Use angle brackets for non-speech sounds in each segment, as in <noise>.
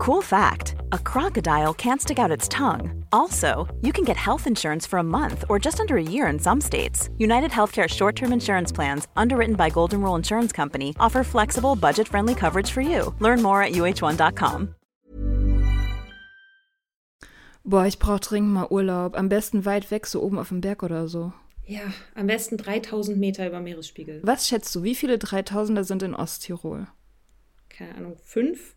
Cool fact a crocodile can't stick out its tongue. Also, you can get health insurance for a month or just under a year in some states. United Healthcare short term insurance plans, underwritten by Golden Rule Insurance Company, offer flexible, budget friendly coverage for you. Learn more at uh1.com. Boah, ich brauch dringend mal Urlaub. Am besten weit weg, so oben auf dem Berg oder so. Ja, am besten 3000 Meter über Meeresspiegel. Was schätzt du, wie viele 3000er sind in Osttirol? Keine Ahnung, fünf?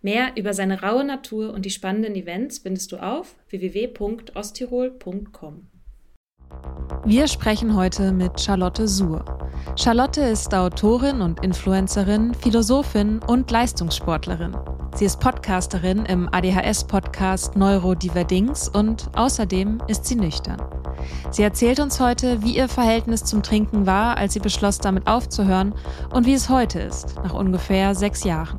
Mehr über seine raue Natur und die spannenden Events findest du auf www.osttirol.com. Wir sprechen heute mit Charlotte Suhr. Charlotte ist Autorin und Influencerin, Philosophin und Leistungssportlerin. Sie ist Podcasterin im ADHS-Podcast Neurodiverdings und außerdem ist sie nüchtern. Sie erzählt uns heute, wie ihr Verhältnis zum Trinken war, als sie beschloss, damit aufzuhören und wie es heute ist, nach ungefähr sechs Jahren.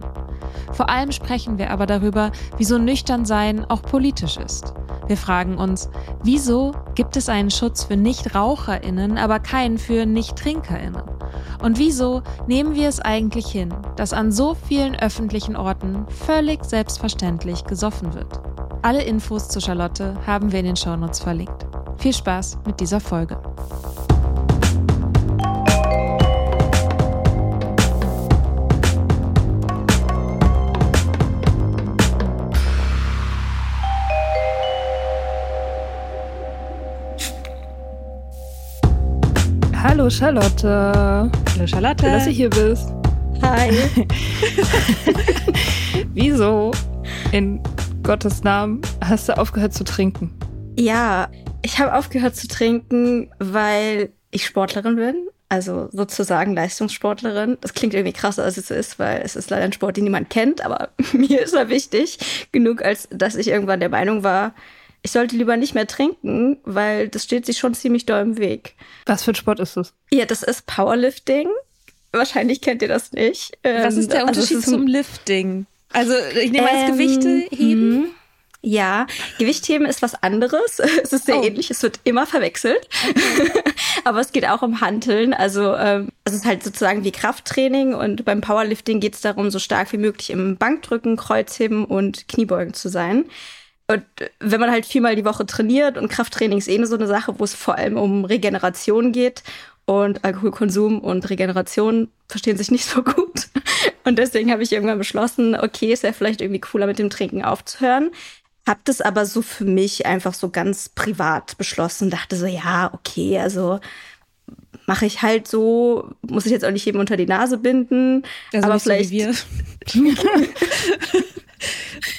Vor allem sprechen wir aber darüber, wieso Nüchternsein auch politisch ist. Wir fragen uns, wieso gibt es einen Schutz für Nichtraucherinnen, aber keinen für Nichttrinkerinnen? Und wieso nehmen wir es eigentlich hin, dass an so vielen öffentlichen Orten völlig selbstverständlich gesoffen wird? Alle Infos zu Charlotte haben wir in den Shownotes verlinkt. Viel Spaß mit dieser Folge. Hallo Charlotte. Hallo Charlotte. Schön, dass du hier bist. Hi. <laughs> Wieso in Gottes Namen hast du aufgehört zu trinken? Ja, ich habe aufgehört zu trinken, weil ich Sportlerin bin. Also sozusagen Leistungssportlerin. Das klingt irgendwie krasser, als es ist, weil es ist leider ein Sport, den niemand kennt, aber <laughs> mir ist er wichtig genug, als dass ich irgendwann der Meinung war, ich sollte lieber nicht mehr trinken, weil das steht sich schon ziemlich doll im Weg. Was für ein Sport ist das? Ja, das ist Powerlifting. Wahrscheinlich kennt ihr das nicht. Was ist der Ähm, also es Unterschied ist ein- zum Lifting? Also ich nehme als Ähm, Gewichte heben. mhm. Ja, Gewichtheben ist was anderes. <laughs> Es ist sehr Oh. ähnlich, es wird immer verwechselt. <laughs> Aber es geht auch um Hanteln. Also ähm, es ist halt sozusagen wie Krafttraining und beim Powerlifting geht es darum, so stark wie möglich im Bankdrücken, Kreuzheben und Kniebeugen zu sein. Und wenn man halt viermal die Woche trainiert und Krafttraining ist eh so eine Sache, wo es vor allem um Regeneration geht und Alkoholkonsum und Regeneration verstehen sich nicht so gut. <laughs> Und deswegen habe ich irgendwann beschlossen, okay, es wäre vielleicht irgendwie cooler mit dem Trinken aufzuhören. Hab das aber so für mich einfach so ganz privat beschlossen, dachte so, ja, okay, also mache ich halt so, muss ich jetzt auch nicht jedem unter die Nase binden, Also aber nicht so wie vielleicht wir. <laughs> <laughs>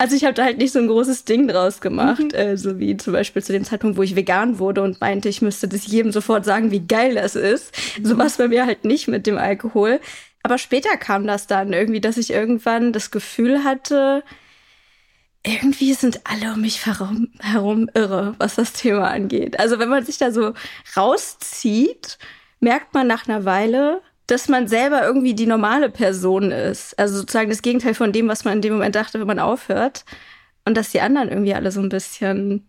Also ich habe da halt nicht so ein großes Ding draus gemacht, Mhm. äh, so wie zum Beispiel zu dem Zeitpunkt, wo ich vegan wurde und meinte, ich müsste das jedem sofort sagen, wie geil das ist. Mhm. So war es bei mir halt nicht mit dem Alkohol. Aber später kam das dann irgendwie, dass ich irgendwann das Gefühl hatte, irgendwie sind alle um mich herum, herum irre, was das Thema angeht. Also wenn man sich da so rauszieht, merkt man nach einer Weile, dass man selber irgendwie die normale Person ist. Also sozusagen das Gegenteil von dem, was man in dem Moment dachte, wenn man aufhört. Und dass die anderen irgendwie alle so ein bisschen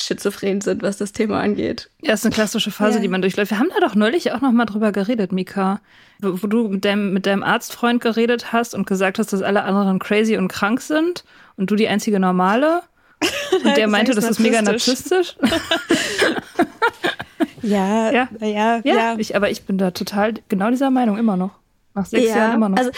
schizophren sind, was das Thema angeht. Ja, ist eine klassische Phase, Ja. die man durchläuft. Wir haben da doch neulich auch noch mal drüber geredet, Mika. Wo, du mit deinem, mit deinem Arztfreund geredet hast und gesagt hast, dass alle anderen crazy und krank sind und du die einzige normale. <laughs> Und der meinte, das ist mega narzisstisch. <laughs> Ja, Ja. ja, Ja, Ich, aber ich bin da total genau dieser Meinung immer noch. Nach sechs Jahren immer noch. Also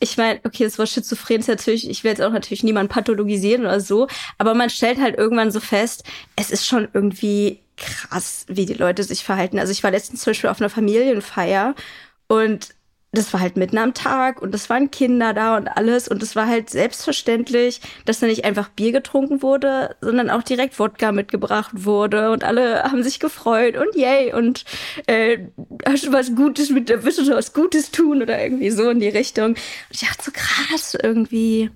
ich meine, okay, das Wort schizophren ist natürlich, ich will jetzt auch natürlich niemanden pathologisieren oder so, aber man stellt halt irgendwann so fest, es ist schon irgendwie krass, wie die Leute sich verhalten. Also ich war letztens zum Beispiel auf einer Familienfeier und das war halt mitten am Tag und es waren Kinder da und alles und es war halt selbstverständlich, dass da nicht einfach Bier getrunken wurde, sondern auch direkt Wodka mitgebracht wurde und alle haben sich gefreut und yay und äh, hast du was Gutes mit, willst du was Gutes tun oder irgendwie so in die Richtung. Und ich dachte so krass irgendwie,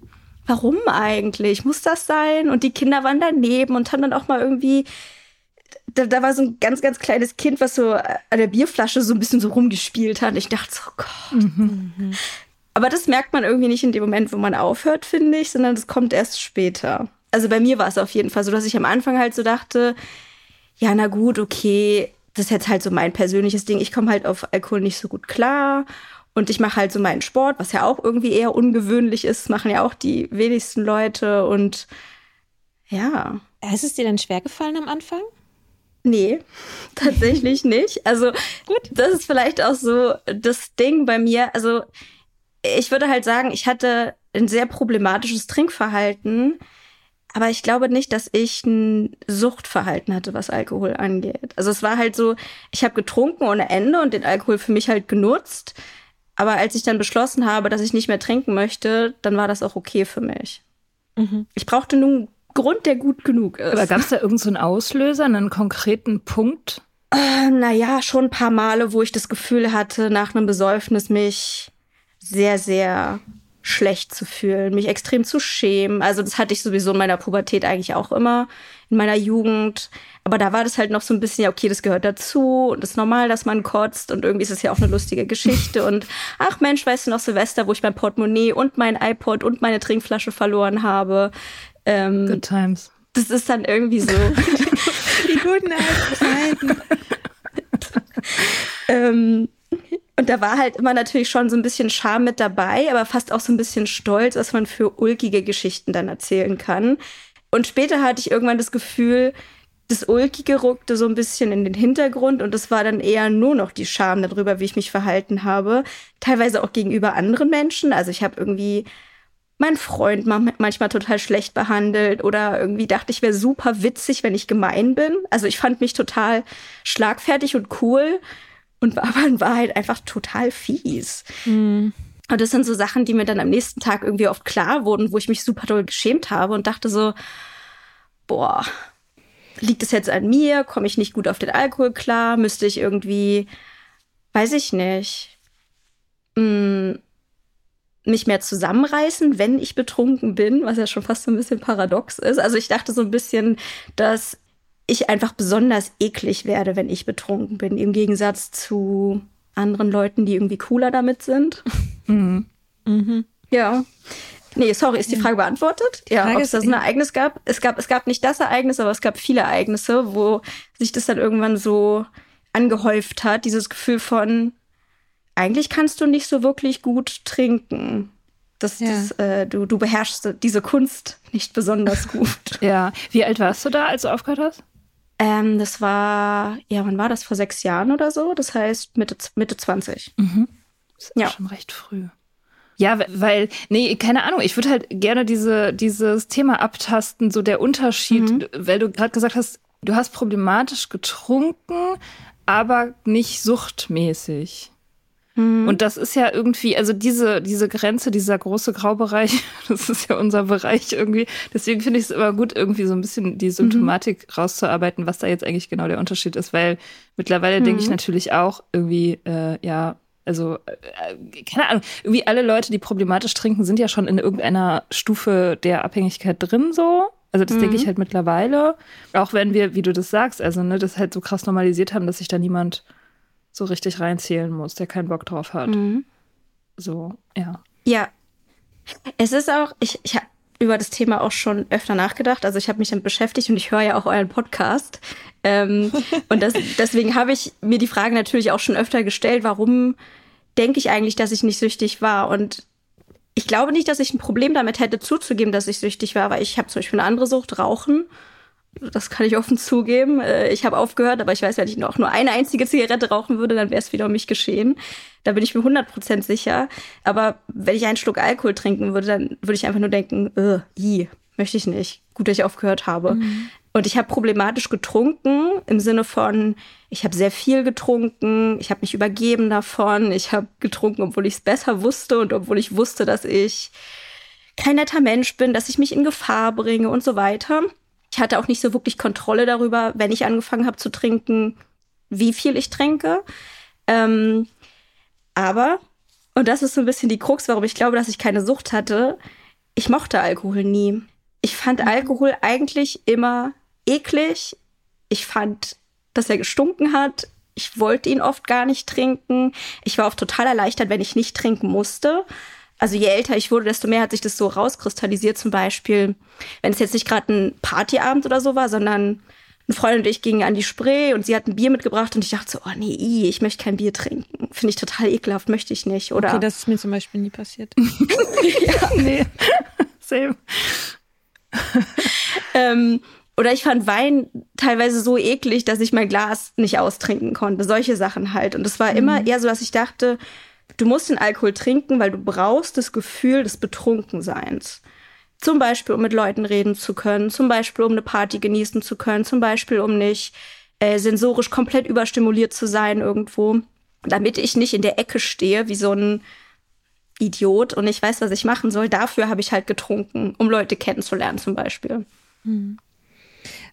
warum eigentlich? Muss das sein? Und die Kinder waren daneben und haben dann auch mal irgendwie da, da war so ein ganz, ganz kleines Kind, was so an der Bierflasche so ein bisschen so rumgespielt hat. Ich dachte so, oh Gott. Mhm. Aber das merkt man irgendwie nicht in dem Moment, wo man aufhört, finde ich, sondern das kommt erst später. Also bei mir war es auf jeden Fall so, dass ich am Anfang halt so dachte, ja, na gut, okay, das ist jetzt halt so mein persönliches Ding. Ich komme halt auf Alkohol nicht so gut klar. Und ich mache halt so meinen Sport, was ja auch irgendwie eher ungewöhnlich ist, machen ja auch die wenigsten Leute. Und ja. Ist es dir dann schwer gefallen am Anfang? Nee, <laughs> tatsächlich nicht. Also gut, das ist vielleicht auch so das Ding bei mir. Also ich würde halt sagen, ich hatte ein sehr problematisches Trinkverhalten, aber ich glaube nicht, dass ich ein Suchtverhalten hatte, was Alkohol angeht. Also es war halt so, ich habe getrunken ohne Ende und den Alkohol für mich halt genutzt. Aber als ich dann beschlossen habe, dass ich nicht mehr trinken möchte, dann war das auch okay für mich. Mhm. Ich brauchte nun Grund, der gut genug ist. Aber gab es da irgendeinen so Auslöser, einen konkreten Punkt? Äh, naja, schon ein paar Male, wo ich das Gefühl hatte, nach einem Besäufnis mich sehr, sehr schlecht zu fühlen, mich extrem zu schämen. Also das hatte ich sowieso in meiner Pubertät eigentlich auch immer, in meiner Jugend. Aber da war das halt noch so ein bisschen, ja, okay, das gehört dazu und es ist normal, dass man kotzt und irgendwie ist es ja auch eine lustige Geschichte. und ach Mensch, weißt du noch Silvester, wo ich mein Portemonnaie und mein iPod und meine Trinkflasche verloren habe. Ähm, Good times. Das ist dann irgendwie so. <laughs> Die guten alten Zeiten. <laughs> ähm, und da war halt immer natürlich schon so ein bisschen Charme mit dabei, aber fast auch so ein bisschen Stolz, was man für ulkige Geschichten dann erzählen kann. Und später hatte ich irgendwann das Gefühl, das Ulkige rückte so ein bisschen in den Hintergrund und es war dann eher nur noch die Scham darüber, wie ich mich verhalten habe. Teilweise auch gegenüber anderen Menschen. Also ich habe irgendwie mein Freund manchmal total schlecht behandelt oder irgendwie dachte ich wäre super witzig, wenn ich gemein bin. Also ich fand mich total schlagfertig und cool und war <laughs> aber in Wahrheit einfach total fies. Mhm. Und das sind so Sachen, die mir dann am nächsten Tag irgendwie oft klar wurden, wo ich mich super doll geschämt habe und dachte so, boah, liegt es jetzt an mir? Komme ich nicht gut auf den Alkohol klar? Müsste ich irgendwie, weiß ich nicht, mh, mm, mich mehr zusammenreißen, wenn ich betrunken bin, was ja schon fast so ein bisschen paradox ist. Also ich dachte so ein bisschen, dass ich einfach besonders eklig werde, wenn ich betrunken bin, im Gegensatz zu anderen Leuten, die irgendwie cooler damit sind. <laughs> Mhm. Mhm. Ja. Nee, sorry, ist die Frage beantwortet? Ja, ob es da so ein Ereignis gab? Es gab, es gab nicht das Ereignis, aber es gab viele Ereignisse, wo sich das dann irgendwann so angehäuft hat, dieses Gefühl von, eigentlich kannst du nicht so wirklich gut trinken. Das, ja. das, äh, du, du beherrschst diese Kunst nicht besonders gut. <laughs> ja. Wie alt warst du da, als du aufgehört hast? Ähm, das war, ja, wann war das? Vor sechs Jahren oder so? Das heißt Mitte, Mitte 20. Mhm. Das ist ja. schon recht früh. Ja, weil, nee, keine Ahnung, ich würde halt gerne diese, dieses Thema abtasten, so der Unterschied, mhm. weil du gerade gesagt hast, du hast problematisch getrunken, aber nicht suchtmäßig. Mhm. Und das ist ja irgendwie, also diese, diese Grenze, dieser große Graubereich, <laughs> das ist ja unser Bereich irgendwie. Deswegen finde ich es immer gut, irgendwie so ein bisschen die Symptomatik mhm. rauszuarbeiten, was da jetzt eigentlich genau der Unterschied ist, weil mittlerweile mhm. denke ich mhm. natürlich auch irgendwie, äh, ja, also, äh, keine Ahnung, irgendwie alle Leute, die problematisch trinken, sind ja schon in irgendeiner Stufe der Abhängigkeit drin, so. Also das mhm. denke ich halt mittlerweile. Auch wenn wir, wie du das sagst, also ne, das halt so krass normalisiert haben, dass sich da niemand so richtig reinzählen muss, der keinen Bock drauf hat. Mhm. So, ja. Ja. Es ist auch, ich, ich habe über das Thema auch schon öfter nachgedacht. Also ich habe mich damit beschäftigt und ich höre ja auch euren Podcast. Ähm, <laughs> und das, deswegen habe ich mir die Frage natürlich auch schon öfter gestellt, warum denke ich eigentlich, dass ich nicht süchtig war? Und ich glaube nicht, dass ich ein Problem damit hätte zuzugeben, dass ich süchtig war, weil ich habe zum Beispiel eine andere Sucht, Rauchen. Das kann ich offen zugeben. Äh, ich habe aufgehört, aber ich weiß, wenn ich noch nur eine einzige Zigarette rauchen würde, dann wäre es wieder um mich geschehen. Da bin ich mir 100% sicher. Aber wenn ich einen Schluck Alkohol trinken würde, dann würde ich einfach nur denken, äh, i, möchte ich nicht. Gut, dass ich aufgehört habe. Mhm. Und ich habe problematisch getrunken im Sinne von, ich habe sehr viel getrunken, ich habe mich übergeben davon, ich habe getrunken, obwohl ich es besser wusste und obwohl ich wusste, dass ich kein netter Mensch bin, dass ich mich in Gefahr bringe und so weiter. Ich hatte auch nicht so wirklich Kontrolle darüber, wenn ich angefangen habe zu trinken, wie viel ich trinke. Ähm, aber, und das ist so ein bisschen die Krux, warum ich glaube, dass ich keine Sucht hatte, ich mochte Alkohol nie. Ich fand mhm. Alkohol eigentlich immer eklig. Ich fand, dass er gestunken hat. Ich wollte ihn oft gar nicht trinken. Ich war oft total erleichtert, wenn ich nicht trinken musste. Also je älter ich wurde, desto mehr hat sich das so rauskristallisiert. Zum Beispiel, wenn es jetzt nicht gerade ein Partyabend oder so war, sondern ein Freund und ich gingen an die Spree und sie hat ein Bier mitgebracht und ich dachte so, oh nee, ich möchte kein Bier trinken. Finde ich total ekelhaft, möchte ich nicht. Oder okay, das ist mir zum Beispiel nie passiert. <laughs> ja, nee, <laughs> same. ähm, oder ich fand Wein teilweise so eklig, dass ich mein Glas nicht austrinken konnte. Solche Sachen halt. Und es war mhm. immer eher so, dass ich dachte, du musst den Alkohol trinken, weil du brauchst das Gefühl des Betrunkenseins. Zum Beispiel, um mit Leuten reden zu können, zum Beispiel, um eine Party genießen zu können, zum Beispiel, um nicht äh, sensorisch komplett überstimuliert zu sein irgendwo, damit ich nicht in der Ecke stehe wie so ein Idiot und ich weiß, was ich machen soll. Dafür habe ich halt getrunken, um Leute kennenzulernen zum Beispiel. Hm.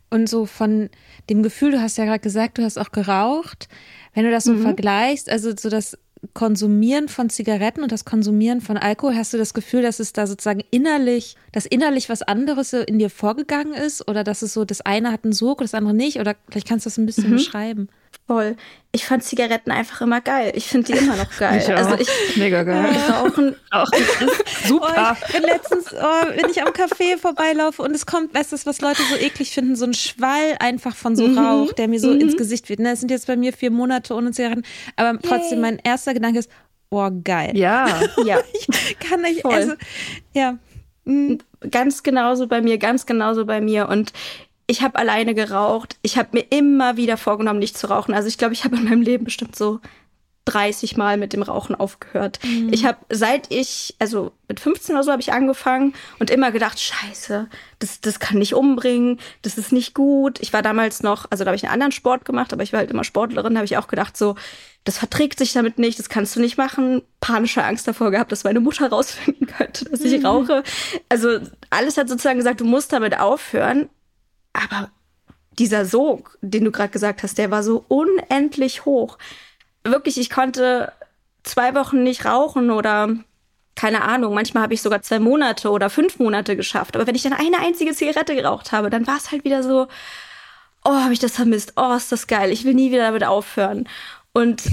Und so von dem Gefühl, du hast ja gerade gesagt, du hast auch geraucht. Wenn du das so mhm. vergleichst, also so das Konsumieren von Zigaretten und das Konsumieren von Alkohol, hast du das Gefühl, dass es da sozusagen innerlich, dass innerlich was anderes in dir vorgegangen ist oder dass es so, das eine hat einen Sog, das andere nicht? Oder vielleicht kannst du das ein bisschen mhm. beschreiben. Voll. Ich fand Zigaretten einfach immer geil. Ich finde die immer noch <laughs> geil. ich also ich mega geil. Äh, rauchen <laughs> auch super. Oh, ich bin letztens, oh, wenn ich am Café vorbeilaufe und es kommt, weißt du, was Leute so eklig finden, so ein Schwall einfach von so mhm. Rauch, der mir so mhm. ins Gesicht wird. Ne, es sind jetzt bei mir vier Monate ohne Zigaretten, aber trotzdem Yay. mein erster Gedanke ist, oh geil. Ja, <laughs> ja. ich kann nicht, also ja. Mhm. Ganz genauso bei mir, ganz genauso bei mir und ich habe alleine geraucht. Ich habe mir immer wieder vorgenommen, nicht zu rauchen. Also ich glaube, ich habe in meinem Leben bestimmt so 30 Mal mit dem Rauchen aufgehört. Mhm. Ich habe seit ich, also mit 15 oder so habe ich angefangen und immer gedacht, scheiße, das, das kann nicht umbringen, das ist nicht gut. Ich war damals noch, also da habe ich einen anderen Sport gemacht, aber ich war halt immer Sportlerin, habe ich auch gedacht, so, das verträgt sich damit nicht, das kannst du nicht machen. Panische Angst davor gehabt, dass meine Mutter <laughs> rausfinden könnte, dass ich mhm. rauche. Also alles hat sozusagen gesagt, du musst damit aufhören. Aber dieser Sog, den du gerade gesagt hast, der war so unendlich hoch. Wirklich, ich konnte zwei Wochen nicht rauchen oder keine Ahnung, manchmal habe ich sogar zwei Monate oder fünf Monate geschafft. Aber wenn ich dann eine einzige Zigarette geraucht habe, dann war es halt wieder so, oh, habe ich das vermisst, oh, ist das geil, ich will nie wieder damit aufhören. Und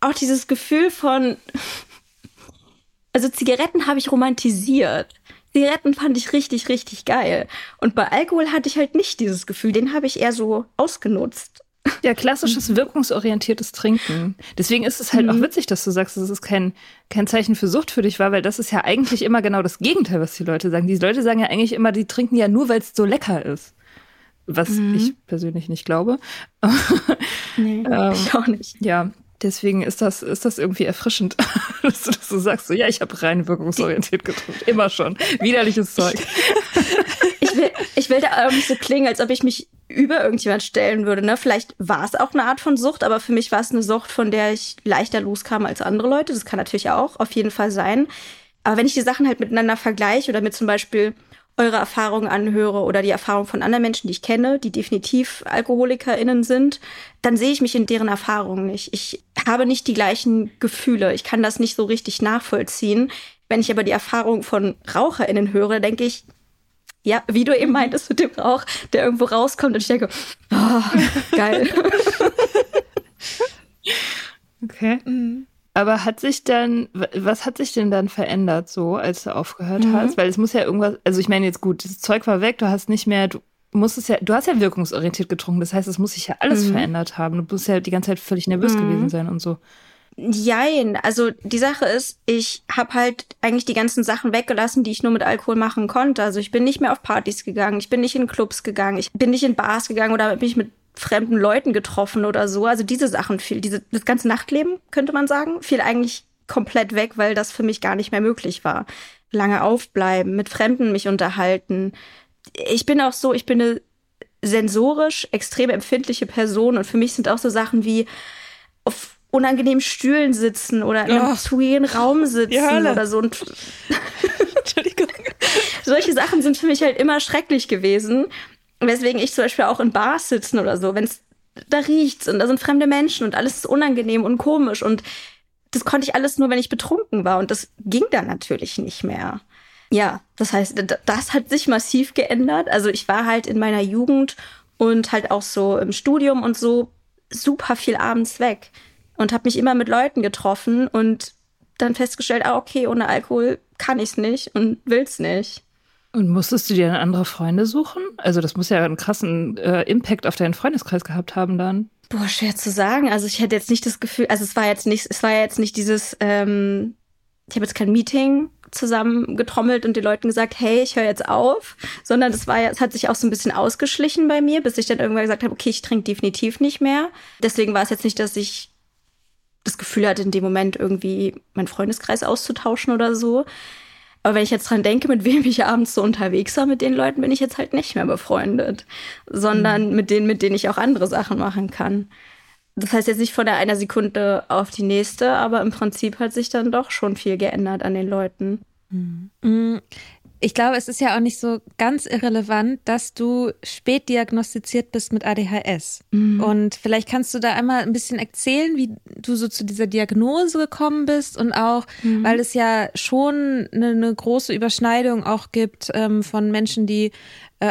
auch dieses Gefühl von, also Zigaretten habe ich romantisiert. Zigaretten fand ich richtig, richtig geil. Und bei Alkohol hatte ich halt nicht dieses Gefühl. Den habe ich eher so ausgenutzt. Ja, klassisches <laughs> wirkungsorientiertes Trinken. Deswegen ist es halt mhm. auch witzig, dass du sagst, dass es kein, kein Zeichen für Sucht für dich war, weil das ist ja eigentlich immer genau das Gegenteil, was die Leute sagen. Die Leute sagen ja eigentlich immer, die trinken ja nur, weil es so lecker ist. Was mhm. ich persönlich nicht glaube. <laughs> Nee, ähm, ich auch nicht. Ja, Deswegen ist das, ist das irgendwie erfrischend, <laughs> dass du das so sagst. So, ja, ich habe rein wirkungsorientiert getrunken. Immer schon. Widerliches Zeug. Ich will, ich will da auch nicht so klingen, als ob ich mich über irgendjemand stellen würde. Ne? Vielleicht war es auch eine Art von Sucht, aber für mich war es eine Sucht, von der ich leichter loskam als andere Leute. Das kann natürlich auch auf jeden Fall sein. Aber wenn ich die Sachen halt miteinander vergleiche oder mit zum Beispiel eure Erfahrungen anhöre oder die Erfahrung von anderen Menschen, die ich kenne, die definitiv AlkoholikerInnen sind, dann sehe ich mich in deren Erfahrungen nicht. Ich habe nicht die gleichen Gefühle. Ich kann das nicht so richtig nachvollziehen. Wenn ich aber die Erfahrung von RaucherInnen höre, denke ich, ja, wie du eben meintest mit dem Rauch, der irgendwo rauskommt und ich denke, oh, geil. <laughs> okay. Mhm. Aber hat sich dann, was hat sich denn dann verändert so, als du aufgehört mhm. hast? Weil es muss ja irgendwas, also ich meine jetzt gut, das Zeug war weg, du hast nicht mehr, du musstest ja, du hast ja wirkungsorientiert getrunken, das heißt, es muss sich ja alles mhm. verändert haben. Du musst ja die ganze Zeit völlig nervös mhm. gewesen sein und so. Jein, also die Sache ist, ich habe halt eigentlich die ganzen Sachen weggelassen, die ich nur mit Alkohol machen konnte. Also ich bin nicht mehr auf Partys gegangen, ich bin nicht in Clubs gegangen, ich bin nicht in Bars gegangen oder bin ich mit fremden Leuten getroffen oder so. Also diese Sachen fiel, diese, das ganze Nachtleben, könnte man sagen, fiel eigentlich komplett weg, weil das für mich gar nicht mehr möglich war. Lange aufbleiben, mit Fremden mich unterhalten. Ich bin auch so, ich bin eine sensorisch extrem empfindliche Person und für mich sind auch so Sachen wie auf unangenehmen Stühlen sitzen oder in einem oh. zu Raum <laughs> sitzen oder so. Und <laughs> <laughs> Entschuldigung. Solche Sachen sind für mich halt immer schrecklich gewesen. Weswegen ich zum Beispiel auch in Bars sitzen oder so, wenn es da riecht's und da sind fremde Menschen und alles ist unangenehm und komisch und das konnte ich alles nur, wenn ich betrunken war und das ging dann natürlich nicht mehr. Ja, das heißt, das hat sich massiv geändert. Also ich war halt in meiner Jugend und halt auch so im Studium und so super viel abends weg und habe mich immer mit Leuten getroffen und dann festgestellt, ah okay, ohne Alkohol kann ich's nicht und will's nicht. Und musstest du dir dann andere Freunde suchen? Also das muss ja einen krassen äh, Impact auf deinen Freundeskreis gehabt haben dann. Boah, schwer zu sagen. Also ich hätte jetzt nicht das Gefühl, also es war jetzt nicht, es war jetzt nicht dieses, ähm, ich habe jetzt kein Meeting zusammengetrommelt und den Leuten gesagt, hey, ich höre jetzt auf, sondern es war, es hat sich auch so ein bisschen ausgeschlichen bei mir, bis ich dann irgendwann gesagt habe, okay, ich trinke definitiv nicht mehr. Deswegen war es jetzt nicht, dass ich das Gefühl hatte, in dem Moment irgendwie meinen Freundeskreis auszutauschen oder so. Aber wenn ich jetzt dran denke, mit wem ich abends so unterwegs war, mit den Leuten bin ich jetzt halt nicht mehr befreundet, sondern mhm. mit denen, mit denen ich auch andere Sachen machen kann. Das heißt jetzt nicht von der einer Sekunde auf die nächste, aber im Prinzip hat sich dann doch schon viel geändert an den Leuten. Mhm ich glaube, es ist ja auch nicht so ganz irrelevant, dass du spät diagnostiziert bist mit ADHS. Mhm. Und vielleicht kannst du da einmal ein bisschen erzählen, wie du so zu dieser Diagnose gekommen bist und auch, mhm. weil es ja schon eine, eine große Überschneidung auch gibt ähm, von Menschen, die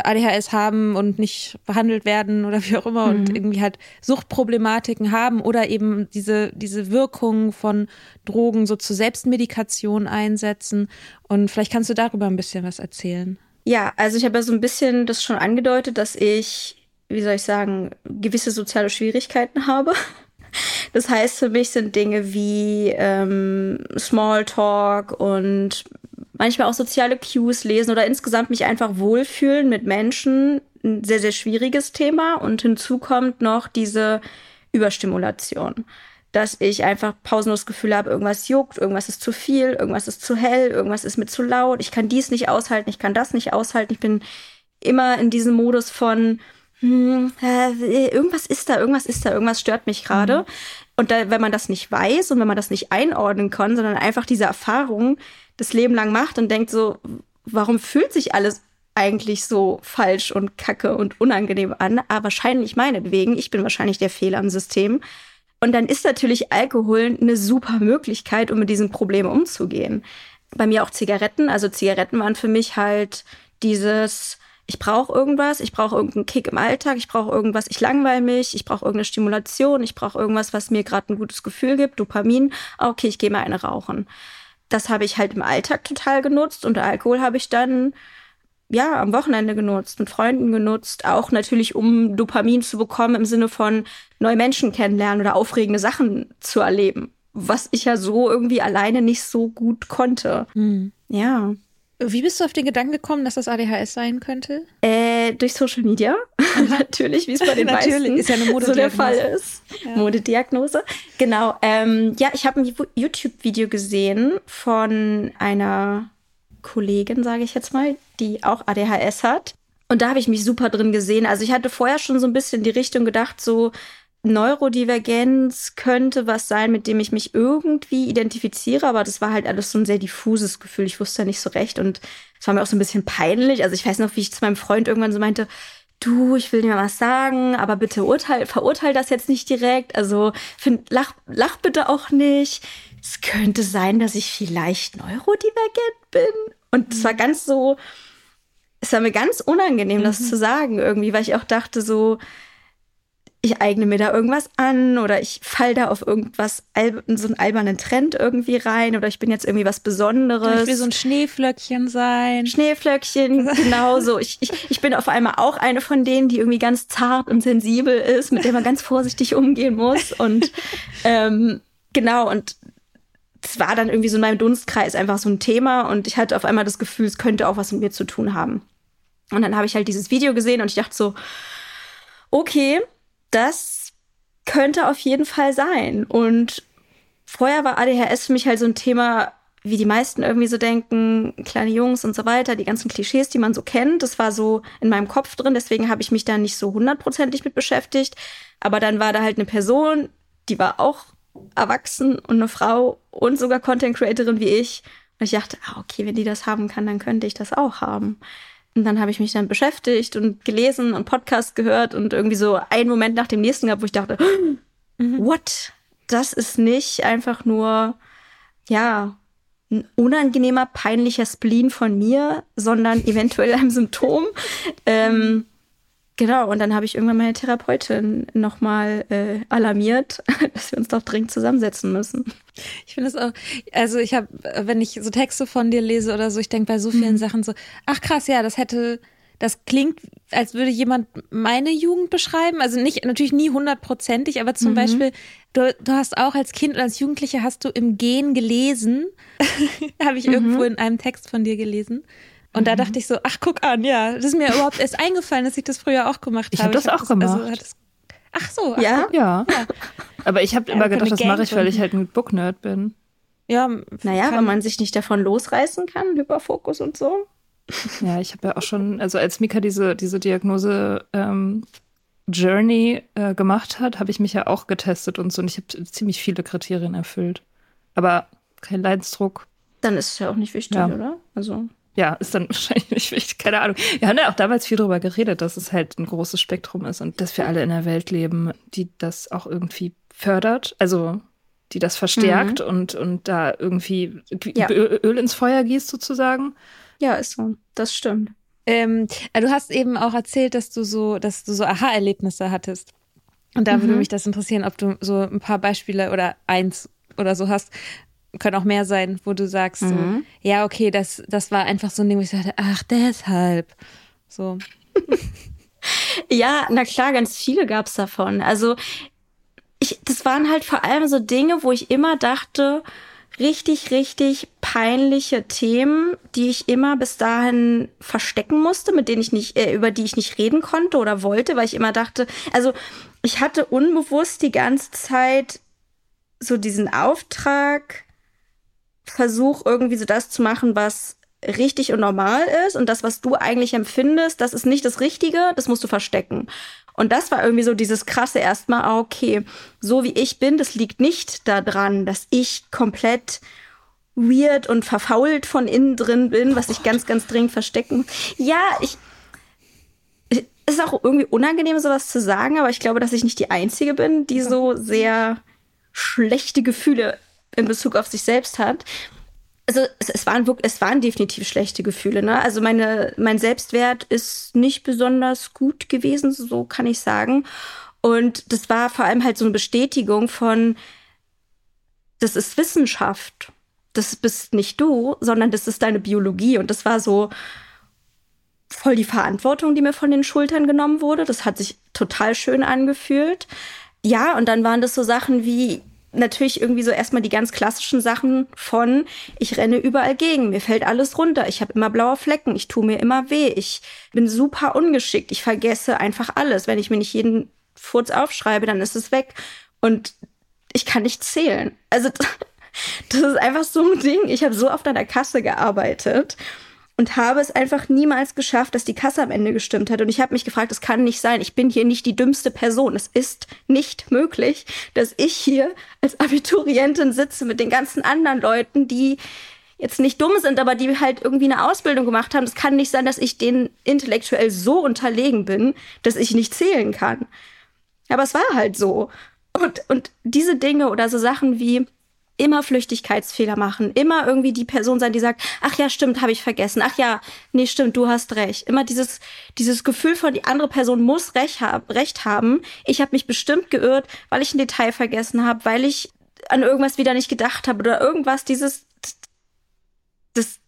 ADHS haben und nicht behandelt werden oder wie auch immer mhm. und irgendwie halt Suchtproblematiken haben oder eben diese, diese Wirkung von Drogen so zur Selbstmedikation einsetzen. Und vielleicht kannst du darüber ein bisschen was erzählen. Ja, also ich habe ja so ein bisschen das schon angedeutet, dass ich, wie soll ich sagen, gewisse soziale Schwierigkeiten habe. <laughs> Das heißt, für mich sind Dinge wie ähm, Smalltalk und manchmal auch soziale Cues lesen oder insgesamt mich einfach wohlfühlen mit Menschen ein sehr, sehr schwieriges Thema. Und hinzu kommt noch diese Überstimulation. Dass ich einfach pausenlos Gefühl habe, irgendwas juckt, irgendwas ist zu viel, irgendwas ist zu hell, irgendwas ist mir zu laut, ich kann dies nicht aushalten, ich kann das nicht aushalten. Ich bin immer in diesem Modus von, hm, äh, irgendwas ist da, irgendwas ist da, irgendwas stört mich gerade. Mhm. Und da, wenn man das nicht weiß und wenn man das nicht einordnen kann, sondern einfach diese Erfahrung das Leben lang macht und denkt so, warum fühlt sich alles eigentlich so falsch und kacke und unangenehm an? Aber ah, wahrscheinlich meinetwegen, ich bin wahrscheinlich der Fehler im System. Und dann ist natürlich Alkohol eine super Möglichkeit, um mit diesem Problem umzugehen. Bei mir auch Zigaretten. Also Zigaretten waren für mich halt dieses, ich brauche irgendwas, ich brauche irgendeinen Kick im Alltag, ich brauche irgendwas, ich langweile mich, ich brauche irgendeine Stimulation, ich brauche irgendwas, was mir gerade ein gutes Gefühl gibt, Dopamin. Ah, okay, ich gehe mal eine rauchen. Das habe ich halt im Alltag total genutzt und Alkohol habe ich dann ja am Wochenende genutzt, mit Freunden genutzt, auch natürlich um Dopamin zu bekommen im Sinne von neue Menschen kennenlernen oder aufregende Sachen zu erleben, was ich ja so irgendwie alleine nicht so gut konnte. Mhm. Ja. Wie bist du auf den Gedanken gekommen, dass das ADHS sein könnte? Äh, durch Social Media. <laughs> Natürlich, wie es bei den <laughs> meisten ist ja eine so der Fall ist. Ja. Modediagnose. Genau. Ähm, ja, ich habe ein YouTube-Video gesehen von einer Kollegin, sage ich jetzt mal, die auch ADHS hat. Und da habe ich mich super drin gesehen. Also ich hatte vorher schon so ein bisschen in die Richtung gedacht, so Neurodivergenz könnte was sein, mit dem ich mich irgendwie identifiziere, aber das war halt alles so ein sehr diffuses Gefühl. Ich wusste ja nicht so recht und es war mir auch so ein bisschen peinlich. Also ich weiß noch, wie ich zu meinem Freund irgendwann so meinte, du, ich will dir mal was sagen, aber bitte urteil, verurteil das jetzt nicht direkt. Also find, lach, lach bitte auch nicht. Es könnte sein, dass ich vielleicht neurodivergent bin. Und es war ganz so, es war mir ganz unangenehm, mhm. das zu sagen irgendwie, weil ich auch dachte so, ich eigne mir da irgendwas an oder ich fall da auf irgendwas, so einen albernen Trend irgendwie rein oder ich bin jetzt irgendwie was Besonderes. Ich will so ein Schneeflöckchen sein. Schneeflöckchen, <laughs> genau so. Ich, ich, ich bin auf einmal auch eine von denen, die irgendwie ganz zart und sensibel ist, mit der man ganz vorsichtig umgehen muss. Und <laughs> ähm, genau, und es war dann irgendwie so in meinem Dunstkreis einfach so ein Thema und ich hatte auf einmal das Gefühl, es könnte auch was mit mir zu tun haben. Und dann habe ich halt dieses Video gesehen und ich dachte so, okay, das könnte auf jeden Fall sein. Und vorher war ADHS für mich halt so ein Thema, wie die meisten irgendwie so denken, kleine Jungs und so weiter, die ganzen Klischees, die man so kennt. Das war so in meinem Kopf drin, deswegen habe ich mich da nicht so hundertprozentig mit beschäftigt. Aber dann war da halt eine Person, die war auch erwachsen und eine Frau und sogar Content Creatorin wie ich. Und ich dachte, ah, okay, wenn die das haben kann, dann könnte ich das auch haben. Und dann habe ich mich dann beschäftigt und gelesen und Podcast gehört und irgendwie so einen Moment nach dem nächsten gehabt, wo ich dachte, <gasps> mhm. what? Das ist nicht einfach nur, ja, ein unangenehmer, peinlicher Spleen von mir, sondern eventuell ein Symptom. <laughs> Ähm, genau, und dann habe ich irgendwann meine Therapeutin nochmal äh, alarmiert, <laughs> dass wir uns doch dringend zusammensetzen müssen. Ich finde es auch, also ich habe, wenn ich so Texte von dir lese oder so, ich denke bei so vielen mhm. Sachen so, ach krass, ja, das hätte das klingt, als würde jemand meine Jugend beschreiben. Also nicht, natürlich nie hundertprozentig, aber zum mhm. Beispiel, du, du hast auch als Kind und als Jugendliche hast du im Gehen gelesen. <laughs> Habe ich mhm. irgendwo in einem Text von dir gelesen. Und mhm. da dachte ich so, ach, guck an, ja, das ist mir überhaupt erst eingefallen, dass ich das früher auch gemacht ich habe. Hab das auch also gemacht. Also, das, ach so. Ach, ja? ja? ja. Aber ich habe ja, immer gedacht, das mache ich, weil ich halt ein Booknerd bin. Ja, naja, wenn man sich nicht davon losreißen kann, Hyperfokus und so. Ja, ich habe ja auch schon, also als Mika diese, diese Diagnose ähm, Journey äh, gemacht hat, habe ich mich ja auch getestet und so und ich habe ziemlich viele Kriterien erfüllt. Aber kein Leidensdruck. Dann ist es ja auch nicht wichtig, ja. oder? Also. Ja, ist dann <laughs> wahrscheinlich nicht wichtig, keine Ahnung. Wir haben ja auch damals viel darüber geredet, dass es halt ein großes Spektrum ist und dass wir alle in einer Welt leben, die das auch irgendwie fördert, also die das verstärkt mhm. und, und da irgendwie ja. Öl ins Feuer gießt sozusagen. Ja, ist so. Das stimmt. Ähm, du hast eben auch erzählt, dass du so, dass du so Aha-Erlebnisse hattest. Und da mhm. würde mich das interessieren, ob du so ein paar Beispiele oder eins oder so hast, können auch mehr sein, wo du sagst, mhm. so, ja, okay, das, das war einfach so ein Ding, wo ich dachte, ach, deshalb. So. <laughs> ja, na klar, ganz viele gab es davon. Also, ich, das waren halt vor allem so Dinge, wo ich immer dachte, richtig, richtig peinliche Themen, die ich immer bis dahin verstecken musste, mit denen ich nicht, äh, über die ich nicht reden konnte oder wollte, weil ich immer dachte, also ich hatte unbewusst die ganze Zeit so diesen Auftrag, Versuch irgendwie so das zu machen, was richtig und normal ist und das, was du eigentlich empfindest, das ist nicht das Richtige, das musst du verstecken. Und das war irgendwie so dieses krasse erstmal, ah, okay, so wie ich bin, das liegt nicht daran, dass ich komplett weird und verfault von innen drin bin, was ich ganz, ganz dringend verstecken muss. Ja, ich, es ist auch irgendwie unangenehm, sowas zu sagen, aber ich glaube, dass ich nicht die Einzige bin, die so sehr schlechte Gefühle in Bezug auf sich selbst hat also es, es, waren es waren definitiv schlechte Gefühle. Ne? Also meine, mein Selbstwert ist nicht besonders gut gewesen, so kann ich sagen. Und das war vor allem halt so eine Bestätigung von, das ist Wissenschaft. Das bist nicht du, sondern das ist deine Biologie. Und das war so voll die Verantwortung, die mir von den Schultern genommen wurde. Das hat sich total schön angefühlt. Ja, und dann waren das so Sachen wie, natürlich irgendwie so erstmal die ganz klassischen Sachen von, ich renne überall gegen, mir fällt alles runter, ich habe immer blaue Flecken, ich tue mir immer weh, ich bin super ungeschickt, ich vergesse einfach alles. Wenn ich mir nicht jeden Furz aufschreibe, dann ist es weg. Und ich kann nicht zählen. Also <laughs> das ist einfach so ein Ding. Ich habe so oft an der Kasse gearbeitet und habe es einfach niemals geschafft, dass die Kasse am Ende gestimmt hat. Und ich habe mich gefragt, es kann nicht sein. Ich bin hier nicht die dümmste Person. Es ist nicht möglich, dass ich hier als Abiturientin sitze mit den ganzen anderen Leuten, die jetzt nicht dumm sind, aber die halt irgendwie eine Ausbildung gemacht haben. Es kann nicht sein, dass ich denen intellektuell so unterlegen bin, dass ich nicht zählen kann. Aber es war halt so. Und, und diese Dinge oder so Sachen wie, immer Flüchtigkeitsfehler machen, immer irgendwie die Person sein, die sagt, ach ja, stimmt, habe ich vergessen. Ach ja, nee, stimmt, du hast recht. Immer dieses dieses Gefühl von die andere Person muss recht, hab, recht haben. Ich habe mich bestimmt geirrt, weil ich ein Detail vergessen habe, weil ich an irgendwas wieder nicht gedacht habe oder irgendwas dieses das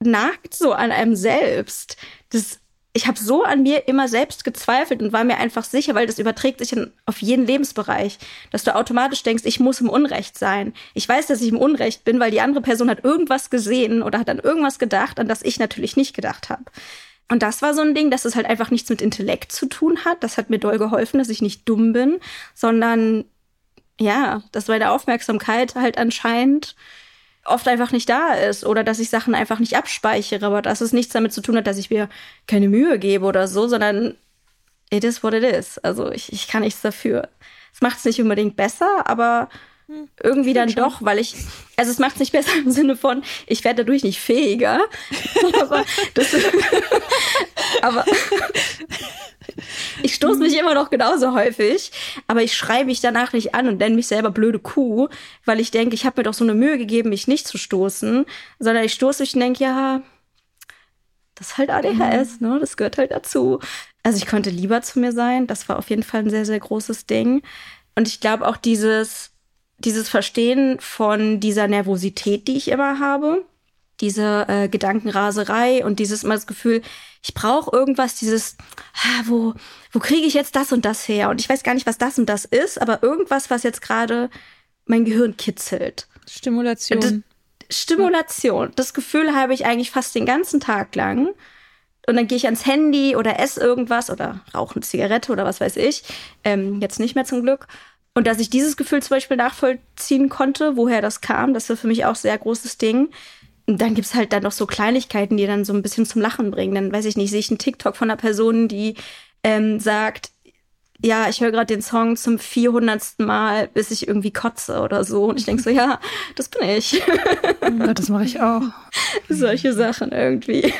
nagt so an einem selbst. Das ich habe so an mir immer selbst gezweifelt und war mir einfach sicher, weil das überträgt sich in, auf jeden Lebensbereich, dass du automatisch denkst, ich muss im Unrecht sein. Ich weiß, dass ich im Unrecht bin, weil die andere Person hat irgendwas gesehen oder hat an irgendwas gedacht, an das ich natürlich nicht gedacht habe. Und das war so ein Ding, dass es halt einfach nichts mit Intellekt zu tun hat. Das hat mir doll geholfen, dass ich nicht dumm bin, sondern ja, dass meine Aufmerksamkeit halt anscheinend oft einfach nicht da ist oder dass ich Sachen einfach nicht abspeichere, aber dass es nichts damit zu tun hat, dass ich mir keine Mühe gebe oder so, sondern it is what it is. Also ich, ich kann nichts dafür. Es macht es nicht unbedingt besser, aber hm, irgendwie dann schon. doch, weil ich, also es macht es nicht <laughs> besser im Sinne von, ich werde dadurch nicht fähiger, <laughs> aber das, <laughs> aber <laughs> ich stoße mich immer noch genauso häufig, aber ich schreibe mich danach nicht an und nenne mich selber blöde Kuh, weil ich denke, ich habe mir doch so eine Mühe gegeben, mich nicht zu stoßen, sondern ich stoße mich und denke, ja, das ist halt ADHS, mhm. ne? Das gehört halt dazu. Also ich konnte lieber zu mir sein. Das war auf jeden Fall ein sehr, sehr großes Ding. Und ich glaube auch dieses, dieses Verstehen von dieser Nervosität, die ich immer habe, diese äh, Gedankenraserei und dieses immer das Gefühl, ich brauche irgendwas, dieses, ah, wo, wo kriege ich jetzt das und das her? Und ich weiß gar nicht, was das und das ist, aber irgendwas, was jetzt gerade mein Gehirn kitzelt. Stimulation. Das, Stimulation. Das Gefühl habe ich eigentlich fast den ganzen Tag lang. Und dann gehe ich ans Handy oder esse irgendwas oder rauche eine Zigarette oder was weiß ich. Ähm, jetzt nicht mehr zum Glück. Und dass ich dieses Gefühl zum Beispiel nachvollziehen konnte, woher das kam, das war für mich auch sehr großes Ding. Dann gibt's halt dann noch so Kleinigkeiten, die dann so ein bisschen zum Lachen bringen. Dann weiß ich nicht, sehe ich einen TikTok von einer Person, die ähm, sagt, ja, ich höre gerade den Song zum 400. Mal, bis ich irgendwie kotze oder so. Und ich denke so, ja, das bin ich. Ja, das mache ich auch. Solche Sachen irgendwie.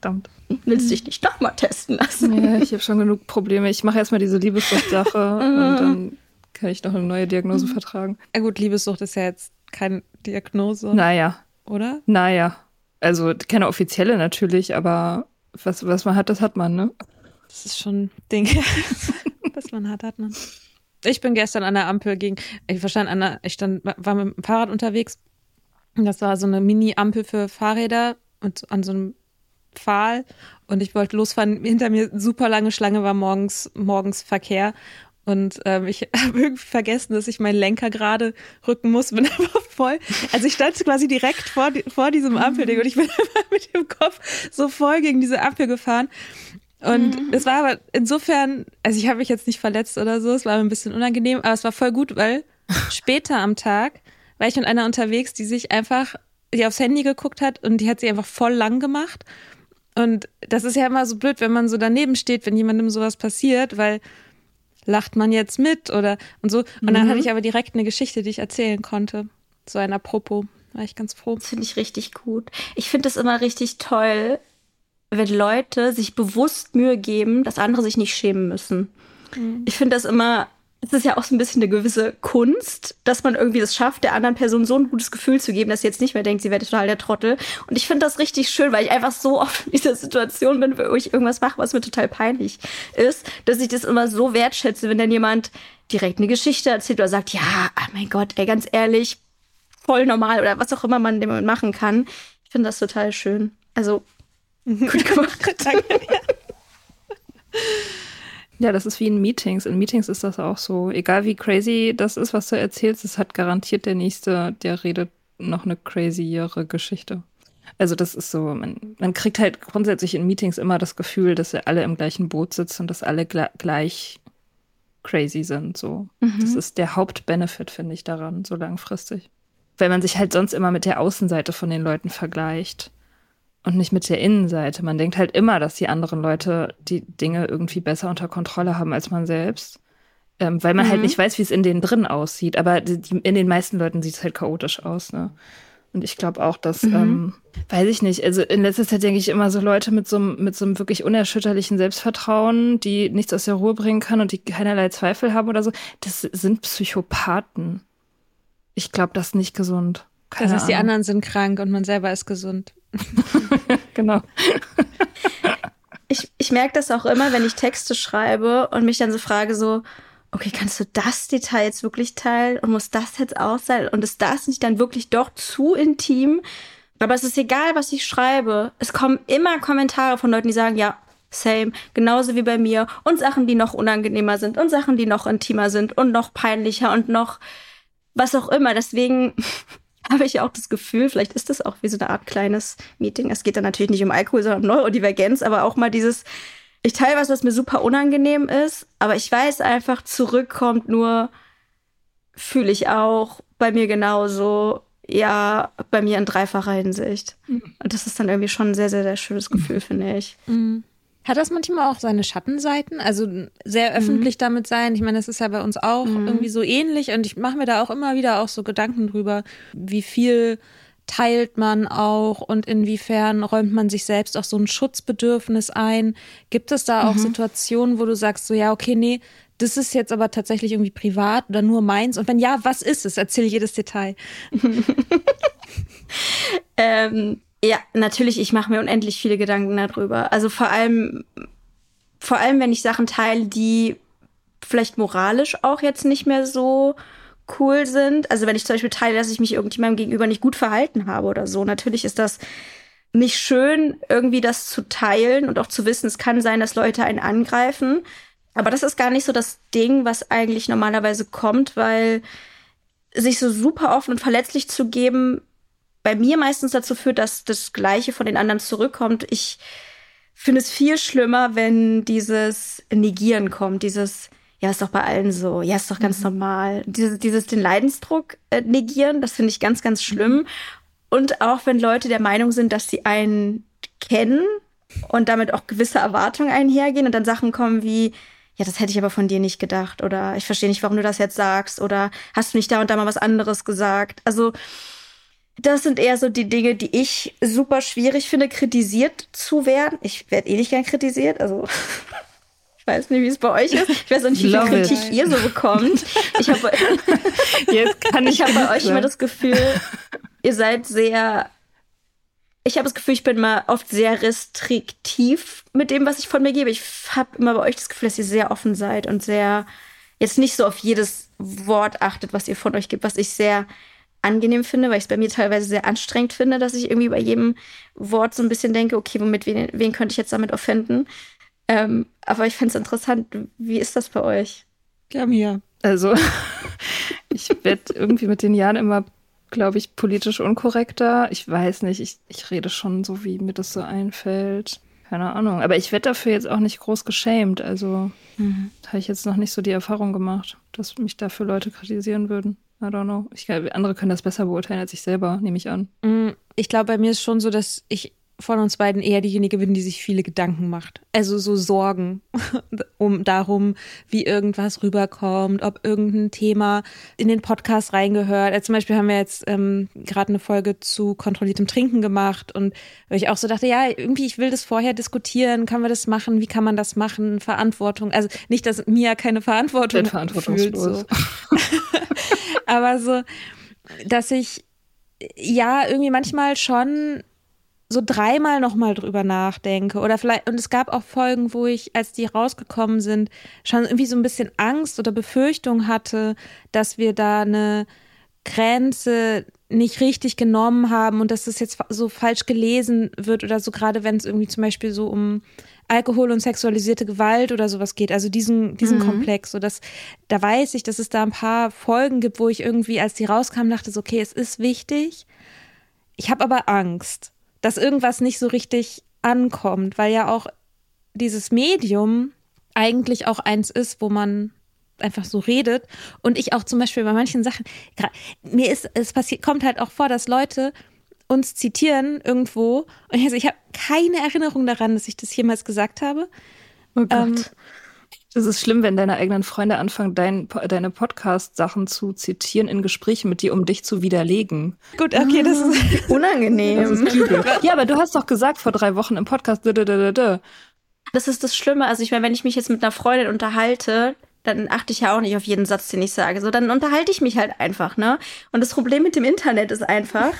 Verdammt. Willst du dich nicht nochmal testen lassen? Ja, ich habe schon genug Probleme. Ich mache erstmal diese Liebessucht-Sache <laughs> und dann kann ich noch eine neue Diagnose vertragen. Ja gut, Liebessucht ist ja jetzt keine Diagnose. Naja. Oder? Naja. Also keine offizielle natürlich, aber was, was man hat, das hat man, ne? Das ist schon Ding. <laughs> was man hat, hat man. Ich bin gestern an der Ampel gegen, ich verstand, an der, ich stand, war mit dem Fahrrad unterwegs. Das war so eine Mini-Ampel für Fahrräder und an so einem Pfahl und ich wollte losfahren. Hinter mir super lange Schlange war morgens, morgens Verkehr und ähm, ich <laughs> habe irgendwie vergessen, dass ich meinen Lenker gerade rücken muss, bin <laughs> aber voll. Also ich stand quasi direkt vor, vor diesem Ampelding und ich bin <laughs> einfach mit dem Kopf so voll gegen diese Ampel gefahren. Und mhm. es war aber insofern, also ich habe mich jetzt nicht verletzt oder so, es war ein bisschen unangenehm, aber es war voll gut, weil später am Tag war ich mit einer unterwegs, die sich einfach, die aufs Handy geguckt hat und die hat sie einfach voll lang gemacht. Und das ist ja immer so blöd, wenn man so daneben steht, wenn jemandem sowas passiert, weil lacht man jetzt mit oder und so. Und mhm. dann hatte ich aber direkt eine Geschichte, die ich erzählen konnte. So ein Apropos. War ich ganz froh. Das finde ich richtig gut. Ich finde es immer richtig toll, wenn Leute sich bewusst Mühe geben, dass andere sich nicht schämen müssen. Mhm. Ich finde das immer es ist ja auch so ein bisschen eine gewisse Kunst, dass man irgendwie das schafft, der anderen Person so ein gutes Gefühl zu geben, dass sie jetzt nicht mehr denkt, sie wäre total der Trottel. Und ich finde das richtig schön, weil ich einfach so oft in dieser Situation bin, wo ich irgendwas mache, was mir total peinlich ist, dass ich das immer so wertschätze, wenn dann jemand direkt eine Geschichte erzählt oder sagt, ja, oh mein Gott, ey, ganz ehrlich, voll normal oder was auch immer man dem machen kann. Ich finde das total schön. Also, <laughs> gut gemacht. Danke. Ja, das ist wie in Meetings. In Meetings ist das auch so. Egal wie crazy das ist, was du erzählst, es hat garantiert der Nächste, der redet noch eine crazyere Geschichte. Also das ist so, man, man kriegt halt grundsätzlich in Meetings immer das Gefühl, dass wir alle im gleichen Boot sitzen und dass alle gleich crazy sind. So, mhm. das ist der Hauptbenefit, finde ich, daran, so langfristig. Weil man sich halt sonst immer mit der Außenseite von den Leuten vergleicht und nicht mit der Innenseite. Man denkt halt immer, dass die anderen Leute die Dinge irgendwie besser unter Kontrolle haben als man selbst. Ähm, weil man halt mhm. halt nicht weiß, wie es in denen drin aussieht. Aber die, in den meisten Leuten sieht es halt chaotisch aus, ne? Und ich glaube auch, dass, mhm. ähm, weiß ich nicht, also in letzter Zeit denke ich immer so Leute mit so, mit so einem wirklich unerschütterlichen Selbstvertrauen, die nichts aus der Ruhe bringen kann und die keinerlei Zweifel haben oder so, das sind Psychopathen. Ich glaube, das ist nicht gesund. Keine das heißt, Ahnung. die anderen sind krank und man selber ist gesund. <laughs> genau. <laughs> Ich, ich merke das auch immer, wenn ich Texte schreibe und mich dann so frage, so, okay, kannst du das Detail jetzt wirklich teilen und muss das jetzt auch sein und ist das nicht dann wirklich doch zu intim? Aber es ist egal, was ich schreibe. Es kommen immer Kommentare von Leuten, die sagen, ja, same, genauso wie bei mir und Sachen, die noch unangenehmer sind und Sachen, die noch intimer sind und noch peinlicher und noch was auch immer. Deswegen habe ich auch das Gefühl, vielleicht ist das auch wie so eine Art kleines Meeting. Es geht dann natürlich nicht um Alkohol, sondern um Neurodivergenz, aber auch mal dieses, ich teile was, was mir super unangenehm ist, aber ich weiß einfach, zurückkommt nur, fühle ich auch. Bei mir genauso. Ja, bei mir in dreifacher Hinsicht. Mhm. Und das ist dann irgendwie schon ein sehr, sehr, sehr schönes Gefühl, mhm. finde ich. Mhm. Hat das manchmal auch seine Schattenseiten? Also sehr mhm. öffentlich mhm. damit sein. Ich meine, das ist ja bei uns auch mhm. irgendwie so ähnlich. Und ich mache mir da auch immer wieder auch so Gedanken drüber, wie viel teilt man auch und inwiefern räumt man sich selbst auch so ein Schutzbedürfnis ein? Gibt es da auch mhm. Situationen, wo du sagst, so ja, okay, nee, das ist jetzt aber tatsächlich irgendwie privat oder nur meins? Und wenn ja, was ist es? Erzähl jedes Detail. <laughs> ähm, ja, natürlich, ich mache mir unendlich viele Gedanken darüber. Also vor allem, vor allem, wenn ich Sachen teile, die vielleicht moralisch auch jetzt nicht mehr so cool sind. Also wenn ich zum Beispiel teile, dass ich mich irgendjemandem gegenüber nicht gut verhalten habe oder so. Natürlich ist das nicht schön, irgendwie das zu teilen und auch zu wissen, es kann sein, dass Leute einen angreifen. Aber das ist gar nicht so das Ding, was eigentlich normalerweise kommt, weil sich so super offen und verletzlich zu geben, bei mir meistens dazu führt, dass das Gleiche von den anderen zurückkommt. Ich finde es viel schlimmer, wenn dieses Negieren kommt, dieses, ja, ist doch bei allen so, ja, ist doch ganz mhm. normal. Dieses, dieses den Leidensdruck äh, negieren, das finde ich ganz, ganz schlimm. Und auch wenn Leute der Meinung sind, dass sie einen kennen und damit auch gewisse Erwartungen einhergehen und dann Sachen kommen wie, ja, das hätte ich aber von dir nicht gedacht oder ich verstehe nicht, warum du das jetzt sagst oder hast du nicht da und da mal was anderes gesagt. Also das sind eher so die Dinge, die ich super schwierig finde, kritisiert zu werden. Ich werde eh nicht gern kritisiert, also <laughs> ich weiß nicht, wie es bei euch ist. Ich weiß auch nicht, wie viel Kritik it. ihr so bekommt. Ich habe <laughs> ich hab bei euch immer das Gefühl, ihr seid sehr ich habe das Gefühl, ich bin mal oft sehr restriktiv mit dem, was ich von mir gebe. Ich habe immer bei euch das Gefühl, dass ihr sehr offen seid und sehr jetzt nicht so auf jedes Wort achtet, was ihr von euch gibt, was ich sehr angenehm finde, weil ich es bei mir teilweise sehr anstrengend finde, dass ich irgendwie bei jedem Wort so ein bisschen denke, okay, womit wen, wen könnte ich jetzt damit offenden? Ähm, aber ich fände es interessant, wie ist das bei euch? Ja, mir. Also, <laughs> ich werde irgendwie mit den Jahren immer glaube ich, politisch unkorrekter. Ich weiß nicht, ich, ich rede schon so, wie mir das so einfällt. Keine Ahnung. Aber ich werde dafür jetzt auch nicht groß geschämt. Also mhm. habe ich jetzt noch nicht so die Erfahrung gemacht, dass mich dafür Leute kritisieren würden. I don't know. Ich, andere können das besser beurteilen als ich selber, nehme ich an. Mm, ich glaube, bei mir ist schon so, dass ich von uns beiden eher diejenige bin, die sich viele Gedanken macht. Also so Sorgen <laughs> um darum, wie irgendwas rüberkommt, ob irgendein Thema in den Podcast reingehört. Also zum Beispiel haben wir jetzt ähm, gerade eine Folge zu kontrolliertem Trinken gemacht und weil ich auch so dachte, ja, irgendwie, ich will das vorher diskutieren, kann man das machen, wie kann man das machen, Verantwortung. Also nicht, dass Mia keine Verantwortung fühlt. So. <laughs> Aber so, dass ich ja irgendwie manchmal schon so dreimal nochmal drüber nachdenke. Oder vielleicht, und es gab auch Folgen, wo ich, als die rausgekommen sind, schon irgendwie so ein bisschen Angst oder Befürchtung hatte, dass wir da eine Grenze nicht richtig genommen haben und dass das jetzt so falsch gelesen wird oder so, gerade wenn es irgendwie zum Beispiel so um Alkohol und sexualisierte Gewalt oder sowas geht, also diesen, diesen mhm. Komplex, so dass da weiß ich, dass es da ein paar Folgen gibt, wo ich irgendwie, als die rauskamen, dachte so, okay, es ist wichtig. Ich habe aber Angst dass irgendwas nicht so richtig ankommt, weil ja auch dieses Medium eigentlich auch eins ist, wo man einfach so redet und ich auch zum Beispiel bei manchen Sachen, mir ist, es passiert, kommt halt auch vor, dass Leute uns zitieren irgendwo und ich, also ich habe keine Erinnerung daran, dass ich das jemals gesagt habe. Oh Gott. Ähm, das ist schlimm, wenn deine eigenen Freunde anfangen, dein, deine Podcast-Sachen zu zitieren in Gesprächen mit dir, um dich zu widerlegen. Gut, okay, das ist <laughs> unangenehm. Das ist ja, aber du hast doch gesagt vor drei Wochen im Podcast. Das ist das Schlimme. Also ich meine, wenn ich mich jetzt mit einer Freundin unterhalte, dann achte ich ja auch nicht auf jeden Satz, den ich sage. So, dann unterhalte ich mich halt einfach, ne? Und das Problem mit dem Internet ist einfach,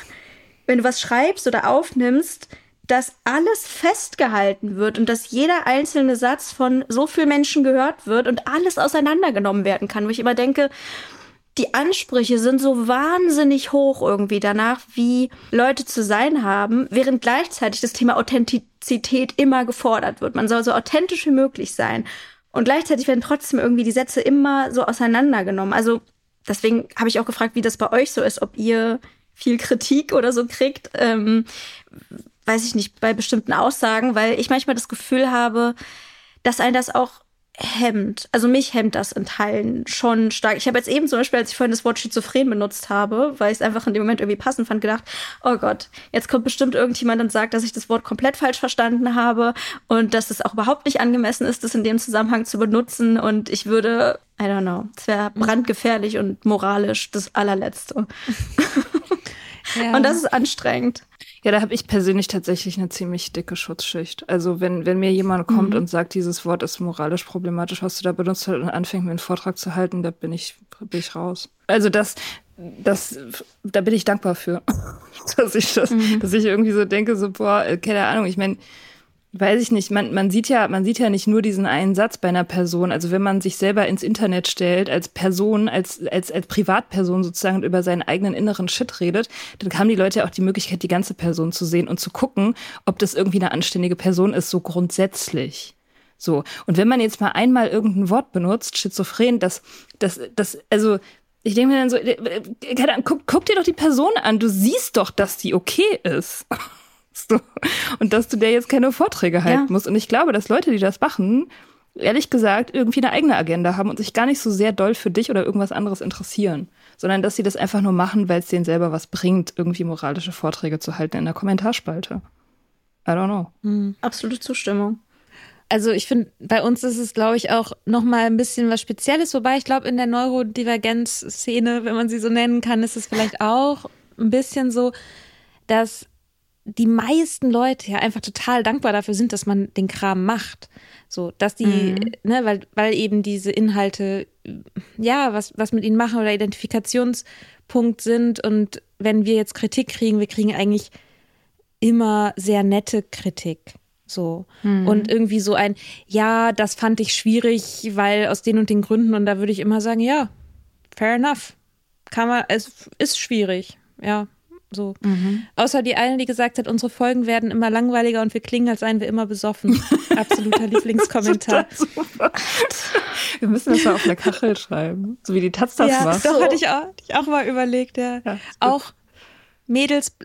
wenn du was schreibst oder aufnimmst, dass alles festgehalten wird und dass jeder einzelne Satz von so vielen Menschen gehört wird und alles auseinandergenommen werden kann, wo ich immer denke, die Ansprüche sind so wahnsinnig hoch irgendwie danach, wie Leute zu sein haben, während gleichzeitig das Thema Authentizität immer gefordert wird. Man soll so authentisch wie möglich sein. Und gleichzeitig werden trotzdem irgendwie die Sätze immer so auseinandergenommen. Also deswegen habe ich auch gefragt, wie das bei euch so ist, ob ihr viel Kritik oder so kriegt. Ähm, weiß ich nicht, bei bestimmten Aussagen, weil ich manchmal das Gefühl habe, dass ein das auch hemmt. Also mich hemmt das in Teilen schon stark. Ich habe jetzt eben zum Beispiel, als ich vorhin das Wort schizophren benutzt habe, weil ich es einfach in dem Moment irgendwie passend fand, gedacht, oh Gott, jetzt kommt bestimmt irgendjemand und sagt, dass ich das Wort komplett falsch verstanden habe und dass es auch überhaupt nicht angemessen ist, das in dem Zusammenhang zu benutzen. Und ich würde, I don't know, es wäre brandgefährlich und moralisch das allerletzte. <laughs> Ja. Und das ist anstrengend. Ja, da habe ich persönlich tatsächlich eine ziemlich dicke Schutzschicht. Also wenn, wenn mir jemand kommt mhm. und sagt, dieses Wort ist moralisch problematisch, was du da benutzt hast und anfängt, mir einen Vortrag zu halten, da bin ich, bin ich raus. Also das, das, da bin ich dankbar für, <laughs> dass ich das, mhm. dass ich irgendwie so denke, so, boah, äh, keine Ahnung, ich meine, weiß ich nicht, man, man sieht ja, man sieht ja nicht nur diesen einen Satz bei einer Person. Also wenn man sich selber ins Internet stellt, als Person, als, als, als Privatperson sozusagen und über seinen eigenen inneren Shit redet, dann haben die Leute ja auch die Möglichkeit, die ganze Person zu sehen und zu gucken, ob das irgendwie eine anständige Person ist, so grundsätzlich. So. Und wenn man jetzt mal einmal irgendein Wort benutzt, schizophren, das, das, das, also, ich denke mir dann so, äh, äh, guck, guck dir doch die Person an, du siehst doch, dass die okay ist. <laughs> So. Und dass du der jetzt keine Vorträge halten ja. musst. Und ich glaube, dass Leute, die das machen, ehrlich gesagt, irgendwie eine eigene Agenda haben und sich gar nicht so sehr doll für dich oder irgendwas anderes interessieren, sondern dass sie das einfach nur machen, weil es denen selber was bringt, irgendwie moralische Vorträge zu halten in der Kommentarspalte. I don't know. Mhm. Absolute Zustimmung. Also ich finde, bei uns ist es, glaube ich, auch noch mal ein bisschen was Spezielles, wobei ich glaube, in der Neurodivergenz-Szene, wenn man sie so nennen kann, ist es vielleicht auch ein bisschen so, dass die meisten Leute ja einfach total dankbar dafür sind, dass man den Kram macht. So, dass die, mhm. ne, weil, weil eben diese Inhalte, ja, was, was mit ihnen machen oder Identifikationspunkt sind. Und wenn wir jetzt Kritik kriegen, wir kriegen eigentlich immer sehr nette Kritik. So. Mhm. Und irgendwie so ein, ja, das fand ich schwierig, weil aus den und den Gründen. Und da würde ich immer sagen, ja, fair enough. Kann man, es ist schwierig. Ja, so. Mhm. Außer die eine, die gesagt hat, unsere Folgen werden immer langweiliger und wir klingen, als seien wir immer besoffen. <laughs> Absoluter Lieblingskommentar. wir müssen das mal auf der Kachel schreiben. So wie die Taz das ja, macht. Doch, hatte ich, auch, hatte ich auch mal überlegt, ja. ja auch Mädels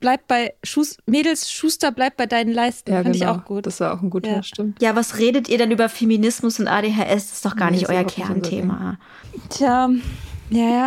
bleibt bei Schus Mädels Schuster bleibt bei deinen Leisten. Ja, Fand genau. ich auch gut. Das war auch ein guter, ja. stimmt. Ja, was redet ihr denn über Feminismus und ADHS? Das ist doch gar nee, nicht euer Kernthema. Tja, ja, ja.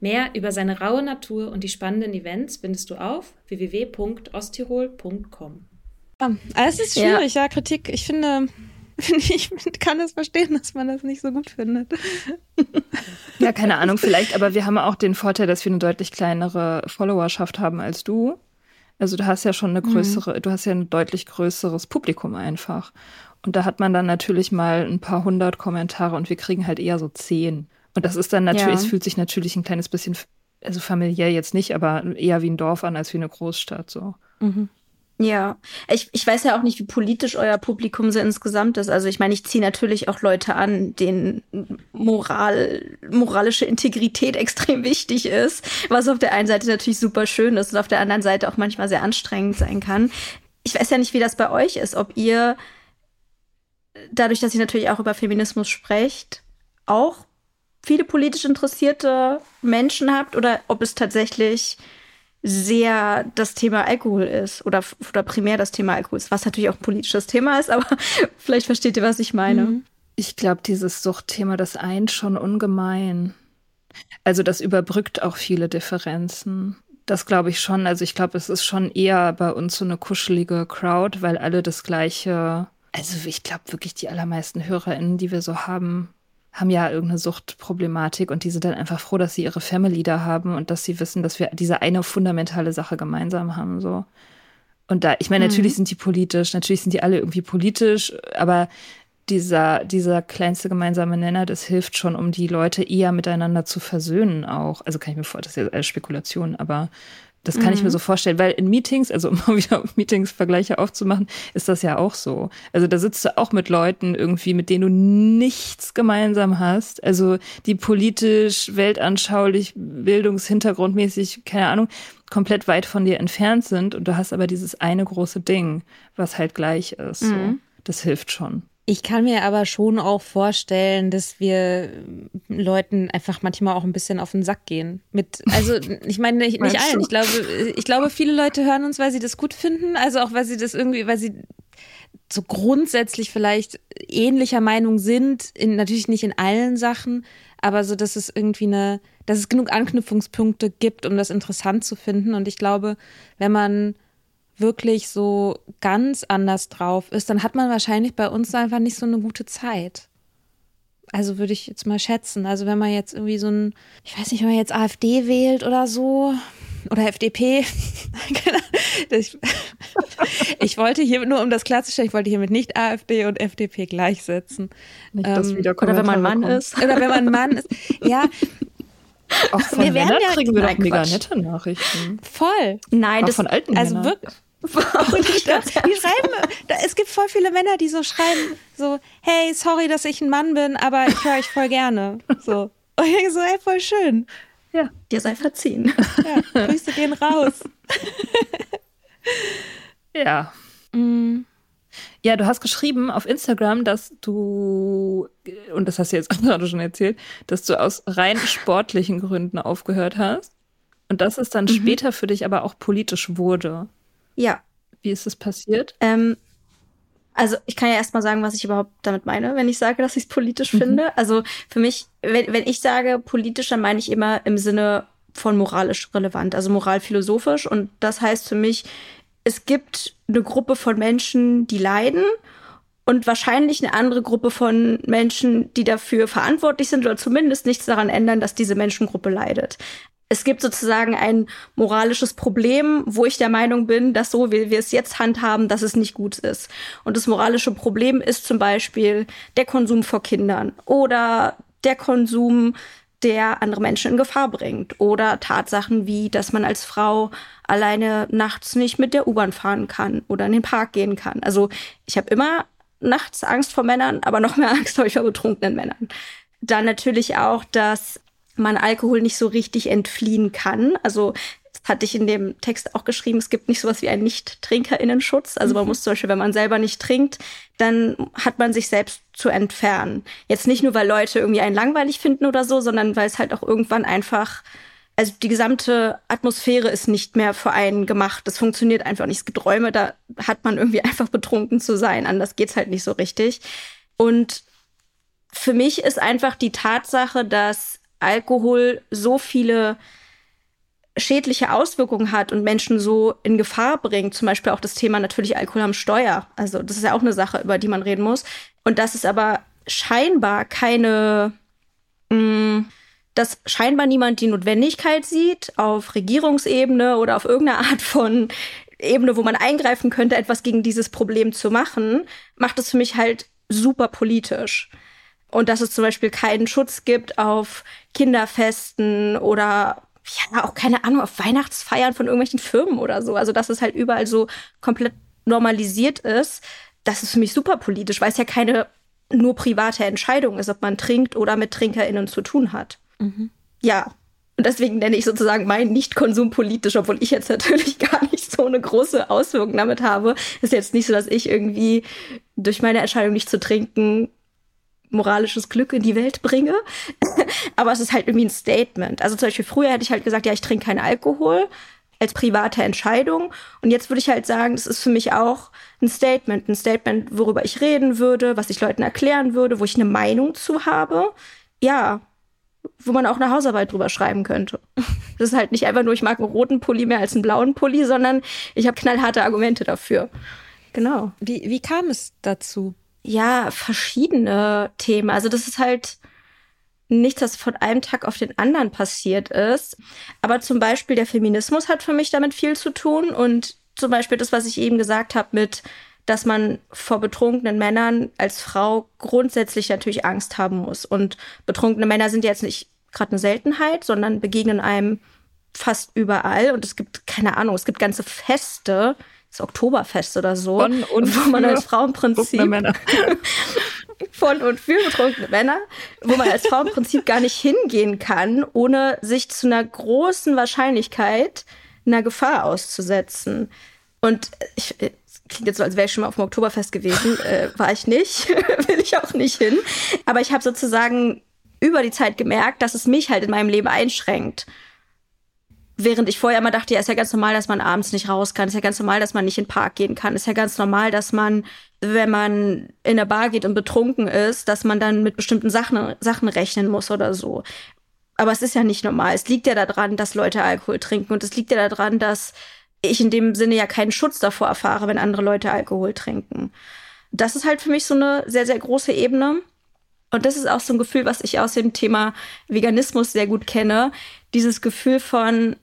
Mehr über seine raue Natur und die spannenden Events findest du auf www.osttirol.com. Ja, es ist schwierig, ja. ja, Kritik. Ich finde, <laughs> ich kann es verstehen, dass man das nicht so gut findet. <laughs> Ja, keine Ahnung, vielleicht, aber wir haben auch den Vorteil, dass wir eine deutlich kleinere Followerschaft haben als du. Also du hast ja schon eine mhm. größere, mhm. du hast ja ein deutlich größeres Publikum einfach. Und da hat man dann natürlich mal ein paar hundert Kommentare und wir kriegen halt eher so zehn. Und das ist dann natürlich, ja. es fühlt sich natürlich ein kleines bisschen, also familiär jetzt nicht, aber eher wie ein Dorf an als wie eine Großstadt so. Mhm. Ja, ich, ich weiß ja auch nicht, wie politisch euer Publikum so insgesamt ist. Also ich meine, ich ziehe natürlich auch Leute an, denen Moral, moralische Integrität <laughs> extrem wichtig ist, was auf der einen Seite natürlich super schön ist und auf der anderen Seite auch manchmal sehr anstrengend sein kann. ich weiß ja nicht, wie das bei euch ist, ob ihr dadurch, dass ihr natürlich auch über Feminismus sprecht, auch viele politisch interessierte Menschen habt oder ob es tatsächlich sehr das Thema Alkohol ist oder, oder primär das Thema Alkohol ist, was natürlich auch ein politisches Thema ist, aber <laughs> vielleicht versteht ihr, was ich meine. Mhm. Ich glaube, dieses Suchtthema, das eint schon ungemein. Also das überbrückt auch viele Differenzen. Das glaube ich schon. Also ich glaube, es ist schon eher bei uns so eine kuschelige Crowd, weil alle das gleiche, also ich glaube wirklich die allermeisten HörerInnen, die wir so haben, haben ja irgendeine Suchtproblematik und die sind dann einfach froh, dass sie ihre Family da haben und dass sie wissen, dass wir diese eine fundamentale Sache gemeinsam haben, so. Und da, ich meine, natürlich mhm. sind die politisch, natürlich sind die alle irgendwie politisch, aber dieser, dieser kleinste gemeinsame Nenner, das hilft schon, um die Leute eher miteinander zu versöhnen auch. Also kann ich mir vorstellen, das ist ja alles Spekulation, aber das kann mhm. ich mir mhm. so vorstellen, weil in Meetings, also <laughs> um wieder Meetings-Vergleiche aufzumachen, ist das ja auch so. Also da sitzt du auch mit Leuten irgendwie, mit denen du nichts gemeinsam hast. Also die politisch, weltanschaulich, bildungshintergrundmäßig, keine Ahnung, komplett weit von dir entfernt sind. Und du hast aber dieses eine große Ding, was halt gleich ist. Mhm. So. Das hilft schon. Ich kann mir aber schon auch vorstellen, dass wir Leuten einfach manchmal auch ein bisschen auf den Sack gehen. Mit, also <laughs> ich meine nicht, nicht allen. Ich glaube, ich glaube, viele Leute hören uns, weil sie das gut finden. Also auch weil sie das irgendwie, weil sie so grundsätzlich vielleicht ähnlicher Meinung sind. In, natürlich nicht in allen Sachen, aber so, dass es irgendwie eine, dass es genug Anknüpfungspunkte gibt, um das interessant zu finden. Und ich glaube, wenn man wirklich so ganz anders drauf ist, dann hat man wahrscheinlich bei uns einfach nicht so eine gute Zeit. Also würde ich jetzt mal schätzen. Also wenn man jetzt irgendwie so ein, ich weiß nicht, wenn man jetzt AfD wählt oder so, oder FDP. <laughs> ich, <laughs> ich, wollte hier, nur um das klarzustellen, ich wollte hiermit nicht AfD und FDP gleichsetzen. Nicht, ähm, oder wenn man Mann kommt. ist. Oder wenn man Mann ist. Ja, auch von wir Männern ja, kriegen wir doch mega nette Nachrichten. Voll. Nein, Auch das, von alten also Männern. Wirklich, <laughs> die, <laughs> <laughs> die schreiben, da, es gibt voll viele Männer, die so schreiben, so, hey, sorry, dass ich ein Mann bin, aber ich höre euch voll gerne. So. Und ich denke so, hey, voll schön. Ja. Dir sei verziehen. Ja, Grüße gehen raus. ja. Mm. Ja, du hast geschrieben auf Instagram, dass du, und das hast du jetzt <laughs> gerade schon erzählt, dass du aus rein sportlichen Gründen aufgehört hast. Und dass es dann mhm. später für dich aber auch politisch wurde. Ja. Wie ist das passiert? Ähm, also ich kann ja erstmal sagen, was ich überhaupt damit meine, wenn ich sage, <laughs> dass ich es politisch mhm. finde. Also für mich, wenn, wenn ich sage politisch, dann meine ich immer im Sinne von moralisch relevant, also moralphilosophisch. Und das heißt für mich, es gibt eine Gruppe von Menschen, die leiden und wahrscheinlich eine andere Gruppe von Menschen, die dafür verantwortlich sind oder zumindest nichts daran ändern, dass diese Menschengruppe leidet es gibt sozusagen ein moralisches Problem, wo ich der Meinung bin, dass so wie wir es jetzt handhaben, dass es nicht gut ist. Und das moralische Problem ist zum Beispiel der Konsum vor Kindern oder der Konsum, der andere Menschen in Gefahr bringt oder Tatsachen wie, dass man als Frau alleine nachts nicht mit der U-Bahn fahren kann oder in den Park gehen kann. Also ich habe immer nachts Angst vor Männern, aber noch mehr <laughs> Angst habe ich vor betrunkenen Männern. Dann natürlich auch, dass man Alkohol nicht so richtig entfliehen kann. Also das hatte ich in dem Text auch geschrieben, es gibt nicht sowas wie einen Nicht-TrinkerInnenschutz. Also man mhm. muss zum Beispiel, wenn man selber nicht trinkt, dann hat man sich selbst zu entfernen. Jetzt nicht nur, weil Leute irgendwie einen langweilig finden oder so, sondern weil es halt auch irgendwann einfach also die gesamte Atmosphäre ist nicht mehr für einen gemacht. Das funktioniert einfach nicht. Es gibt Räume, da hat man irgendwie <laughs> einfach betrunken zu sein. Anders geht's halt nicht so richtig. Und für mich ist einfach die Tatsache, dass Alkohol so viele schädliche Auswirkungen hat und Menschen so in Gefahr bringt. Zum Beispiel auch das Thema natürlich Alkohol am Steuer. Also das ist ja auch eine Sache, über die man reden muss. Und das ist aber scheinbar keine, mh, mm, dass scheinbar niemand die Notwendigkeit sieht, auf Regierungsebene oder auf irgendeine Art von Ebene, wo man eingreifen könnte, etwas gegen dieses Problem zu machen, macht es für mich halt super politisch und dass es zum Beispiel keinen Schutz gibt auf Kinderfesten oder ja, auch keine Ahnung, auf Weihnachtsfeiern von irgendwelchen Firmen oder so. Also, dass es halt überall so komplett normalisiert ist, das ist für mich super politisch, weil es ja keine nur private Entscheidung ist, ob man trinkt oder mit TrinkerInnen zu tun hat. Mhm. Ja. Und deswegen nenne ich sozusagen meinen Nicht-Konsum politisch, obwohl ich jetzt <laughs> natürlich gar nicht so eine große Auswirkung damit habe. Ist jetzt nicht so, dass ich irgendwie durch meine Entscheidung nicht zu trinken moralisches Glück in die Welt bringe. <laughs> Aber es ist halt irgendwie ein Statement. Also zum Beispiel früher hätte ich halt gesagt, ja, ich trinke keinen Alkohol als private Entscheidung. Und jetzt würde ich halt sagen, das ist für mich auch ein Statement. Ein Statement, worüber ich reden würde, was ich Leuten erklären würde, wo ich eine Meinung zu habe. Ja, wo man auch eine Hausarbeit drüber schreiben könnte. <laughs> Das ist halt nicht einfach nur, ich mag einen roten Pulli mehr als einen blauen Pulli, sondern ich habe knallharte Argumente dafür. Genau. Wie, wie kam es dazu? Ja, verschiedene Themen. Also das ist halt nichts, das von einem Tag auf den anderen passiert ist. Aber zum Beispiel der Feminismus hat für mich damit viel zu tun und zum Beispiel das, was ich eben gesagt habe mit dass man vor betrunkenen Männern als Frau grundsätzlich natürlich Angst haben muss. Und betrunkene Männer sind jetzt nicht gerade eine Seltenheit, sondern begegnen einem fast überall. Und es gibt, keine Ahnung, es gibt ganze Feste, das Oktoberfest oder so, von und wo man als Frau im Prinzip <laughs> von und für betrunkene Männer, wo man als Frau im Prinzip gar nicht hingehen kann, ohne sich zu einer großen Wahrscheinlichkeit einer Gefahr auszusetzen. Und ich, klingt jetzt so, als wäre ich schon mal auf dem Oktoberfest gewesen. <laughs> Äh, war ich nicht, <laughs> will ich auch nicht hin. Aber ich habe sozusagen über die Zeit gemerkt, dass es mich halt in meinem Leben einschränkt. Während ich vorher immer dachte, ja, ist ja ganz normal, dass man abends nicht raus kann, ist ja ganz normal, dass man nicht in den Park gehen kann, ist ja ganz normal, dass man, wenn man in eine Bar geht und betrunken ist, dass man dann mit bestimmten Sachen, Sachen rechnen muss oder so. Aber es ist ja nicht normal. Es liegt ja daran, dass Leute Alkohol trinken und es liegt ja daran, dass ich in dem Sinne ja keinen Schutz davor erfahre, wenn andere Leute Alkohol trinken. Das ist halt für mich so eine sehr, sehr große Ebene. Und das ist auch so ein Gefühl, was ich aus dem Thema Veganismus sehr gut kenne. Dieses Gefühl von,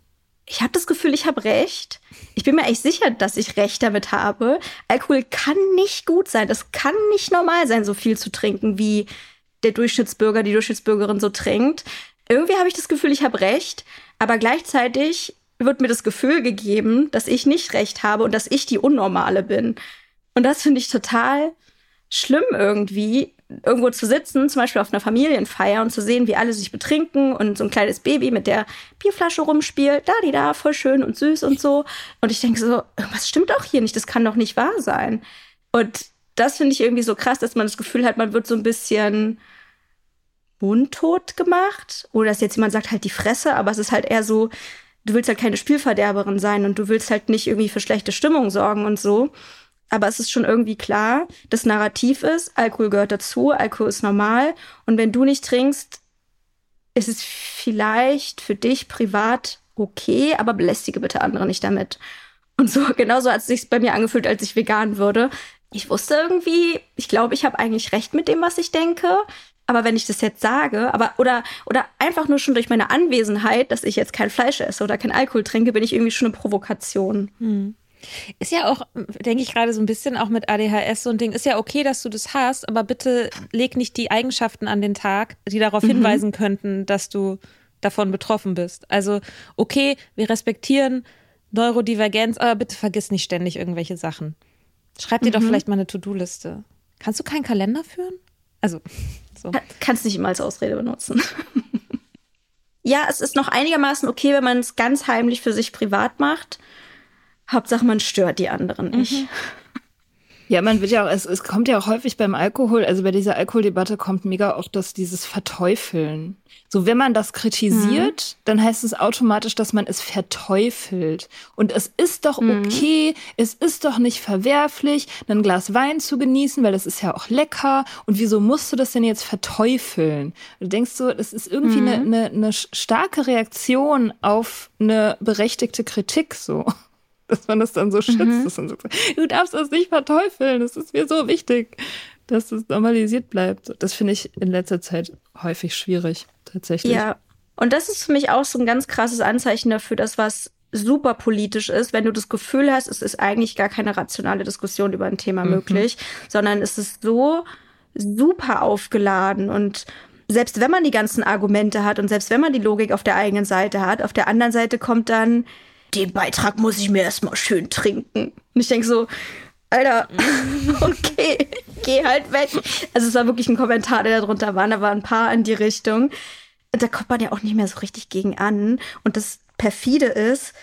ich habe das Gefühl, ich habe recht. Ich bin mir echt sicher, dass ich recht damit habe. Alkohol kann nicht gut sein. Das kann nicht normal sein, so viel zu trinken, wie der Durchschnittsbürger, die Durchschnittsbürgerin so trinkt. Irgendwie habe ich das Gefühl, ich habe recht. Aber gleichzeitig wird mir das Gefühl gegeben, dass ich nicht recht habe und dass ich die Unnormale bin. Und das finde ich total schlimm irgendwie, irgendwo zu sitzen, zum Beispiel auf einer Familienfeier und zu sehen, wie alle sich betrinken und so ein kleines Baby mit der Bierflasche rumspielt, da die da, voll schön und süß und so. Und ich denke so, was stimmt doch hier nicht, das kann doch nicht wahr sein. Und das finde ich irgendwie so krass, dass man das Gefühl hat, man wird so ein bisschen mundtot gemacht. Oder dass jetzt jemand sagt halt die Fresse, aber es ist halt eher so, du willst halt keine Spielverderberin sein und du willst halt nicht irgendwie für schlechte Stimmung sorgen und so. Aber es ist schon irgendwie klar, das Narrativ ist, Alkohol gehört dazu, Alkohol ist normal. Und wenn du nicht trinkst, ist es vielleicht für dich privat okay, aber belästige bitte andere nicht damit. Und so, <laughs> genauso hat es sich bei mir angefühlt, als ich vegan würde. Ich wusste irgendwie, ich glaube, ich habe eigentlich recht mit dem, was ich denke aber wenn ich das jetzt sage, aber oder oder einfach nur schon durch meine Anwesenheit, dass ich jetzt kein Fleisch esse oder kein Alkohol trinke, bin ich irgendwie schon eine Provokation. Hm. Ist ja auch, denke ich gerade so ein bisschen auch mit ADHS so ein Ding. Ist ja okay, dass du das hast, aber bitte leg nicht die Eigenschaften an den Tag, die darauf mhm. hinweisen könnten, dass du davon betroffen bist. Also okay, wir respektieren Neurodivergenz, aber bitte vergiss nicht ständig irgendwelche Sachen. Schreib dir mhm. doch vielleicht mal eine To-Do-Liste. Kannst du keinen Kalender führen? Also so. Kannst nicht immer als Ausrede benutzen. <laughs> ja, es ist noch einigermaßen okay, wenn man es ganz heimlich für sich privat macht. Hauptsache, man stört die anderen nicht. Mhm. Ja, man wird ja auch, es, es kommt ja auch häufig beim Alkohol, also bei dieser Alkoholdebatte kommt mega oft das, dieses Verteufeln. So, wenn man das kritisiert, mhm. dann heißt es automatisch, dass man es verteufelt. Und es ist doch mhm. okay, es ist doch nicht verwerflich, ein Glas Wein zu genießen, weil das ist ja auch lecker. Und wieso musst du das denn jetzt verteufeln? Du denkst so, das ist irgendwie eine mhm. ne, ne starke Reaktion auf eine berechtigte Kritik, so dass man das dann so schützt. Mhm. Dass man so, du darfst das nicht verteufeln, das ist mir so wichtig, dass es normalisiert bleibt. Das finde ich in letzter Zeit häufig schwierig, tatsächlich. Ja, und das ist für mich auch so ein ganz krasses Anzeichen dafür, dass was super politisch ist, wenn du das Gefühl hast, es ist eigentlich gar keine rationale Diskussion über ein Thema mhm. möglich, sondern es ist so super aufgeladen und selbst wenn man die ganzen Argumente hat und selbst wenn man die Logik auf der eigenen Seite hat, auf der anderen Seite kommt dann den Beitrag muss ich mir erstmal schön trinken. Und ich denke so, Alter, <laughs> okay, geh halt weg. Also es war wirklich ein Kommentar, der da drunter war. Da waren ein paar in die Richtung. Und da kommt man ja auch nicht mehr so richtig gegen an. Und das perfide ist,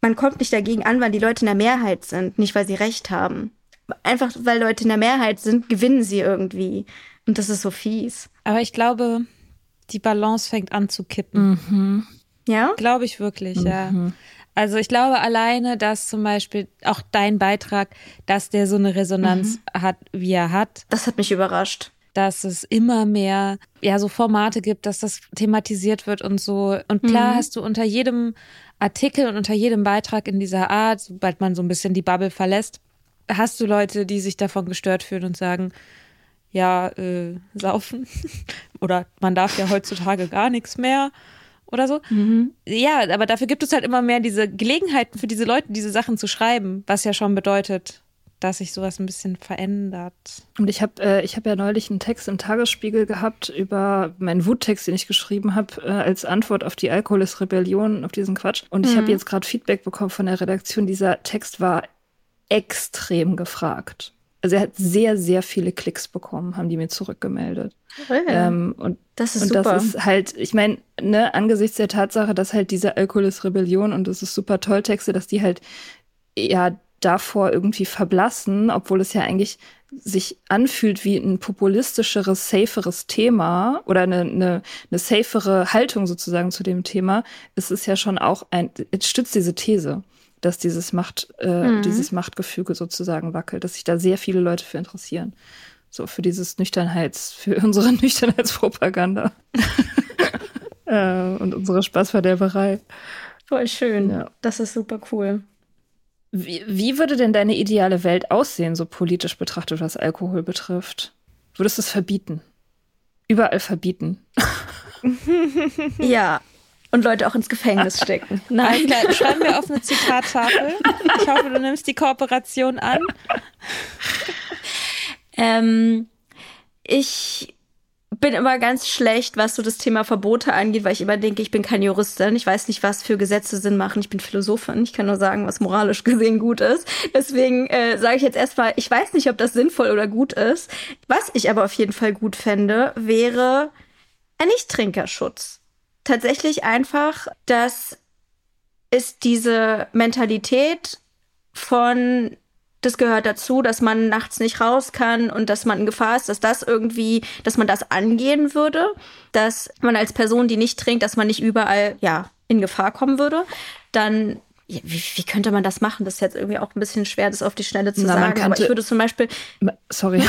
man kommt nicht dagegen an, weil die Leute in der Mehrheit sind, nicht weil sie Recht haben. Einfach weil Leute in der Mehrheit sind, gewinnen sie irgendwie. Und das ist so fies. Aber ich glaube, die Balance fängt an zu kippen. Mhm. Ja? Glaube ich wirklich, ja. Also ich glaube alleine, dass zum Beispiel auch dein Beitrag, dass der so eine Resonanz hat, wie er hat, Das hat mich überrascht. dass es immer mehr ja so Formate gibt, dass das thematisiert wird und so. Und klar hast du unter jedem Artikel und unter jedem Beitrag in dieser Art, sobald man so ein bisschen die Bubble verlässt, hast du Leute, die sich davon gestört fühlen und sagen, ja, äh, saufen. <laughs> Oder man darf ja heutzutage gar nichts mehr oder so. Ja, aber dafür gibt es halt immer mehr diese Gelegenheiten für diese Leute, diese Sachen zu schreiben, was ja schon bedeutet, dass sich sowas ein bisschen verändert. Und ich habe äh, ich hab ja neulich einen Text im Tagesspiegel gehabt über meinen Wuttext, den ich geschrieben habe, äh, als Antwort auf die Alkohol ist Rebellion, auf diesen Quatsch. Und ich habe jetzt gerade Feedback bekommen von der Redaktion. Dieser Text war extrem gefragt. Also er hat sehr, sehr viele Klicks bekommen, haben die mir zurückgemeldet. Ähm, und Das ist und super. das ist halt, ich meine, ne, angesichts der Tatsache, dass halt diese Alkohol ist Rebellion und das ist super toll Texte, dass die halt ja davor irgendwie verblassen, obwohl es ja eigentlich sich anfühlt wie ein populistischeres, saferes Thema oder eine, eine, eine safere Haltung sozusagen zu dem Thema, ist es ja schon auch ein, es stützt diese These, dass dieses Macht, äh, dieses Machtgefüge sozusagen wackelt, dass sich da sehr viele Leute für interessieren. So für dieses Nüchternheits, für <laughs> unsere Nüchternheitspropaganda. <laughs> äh, und unsere Spaßverderberei. Voll schön. Ja. Das ist super cool. Wie, wie würde denn deine ideale Welt aussehen, so politisch betrachtet, was Alkohol betrifft? Würdest du es verbieten? Überall verbieten. <laughs> Ja. Und Leute auch ins Gefängnis <laughs> stecken. Nein. Klar, schreiben wir auf eine <laughs> Zitattafel. Ich hoffe, du nimmst die Kooperation an. <laughs> Ähm, ich bin immer ganz schlecht, was so das Thema Verbote angeht, weil ich immer denke, ich bin keine Juristin. Ich weiß nicht, was für Gesetze Sinn machen. Ich bin Philosophin. Ich kann nur sagen, was moralisch gesehen gut ist. Deswegen äh, sage ich jetzt erstmal, ich weiß nicht, ob das sinnvoll oder gut ist. Was ich aber auf jeden Fall gut fände, wäre ein Nichttrinkerschutz. Tatsächlich einfach, dass es diese Mentalität von das gehört dazu, dass man nachts nicht raus kann und dass man in Gefahr ist, dass das irgendwie, dass man das angehen würde, dass man als Person, die nicht trinkt, dass man nicht überall, ja, in Gefahr kommen würde, dann wie, wie könnte man das machen? Das ist jetzt irgendwie auch ein bisschen schwer, das auf die Schnelle zu Na, sagen. Aber könnte- ich würde zum Beispiel, Sorry.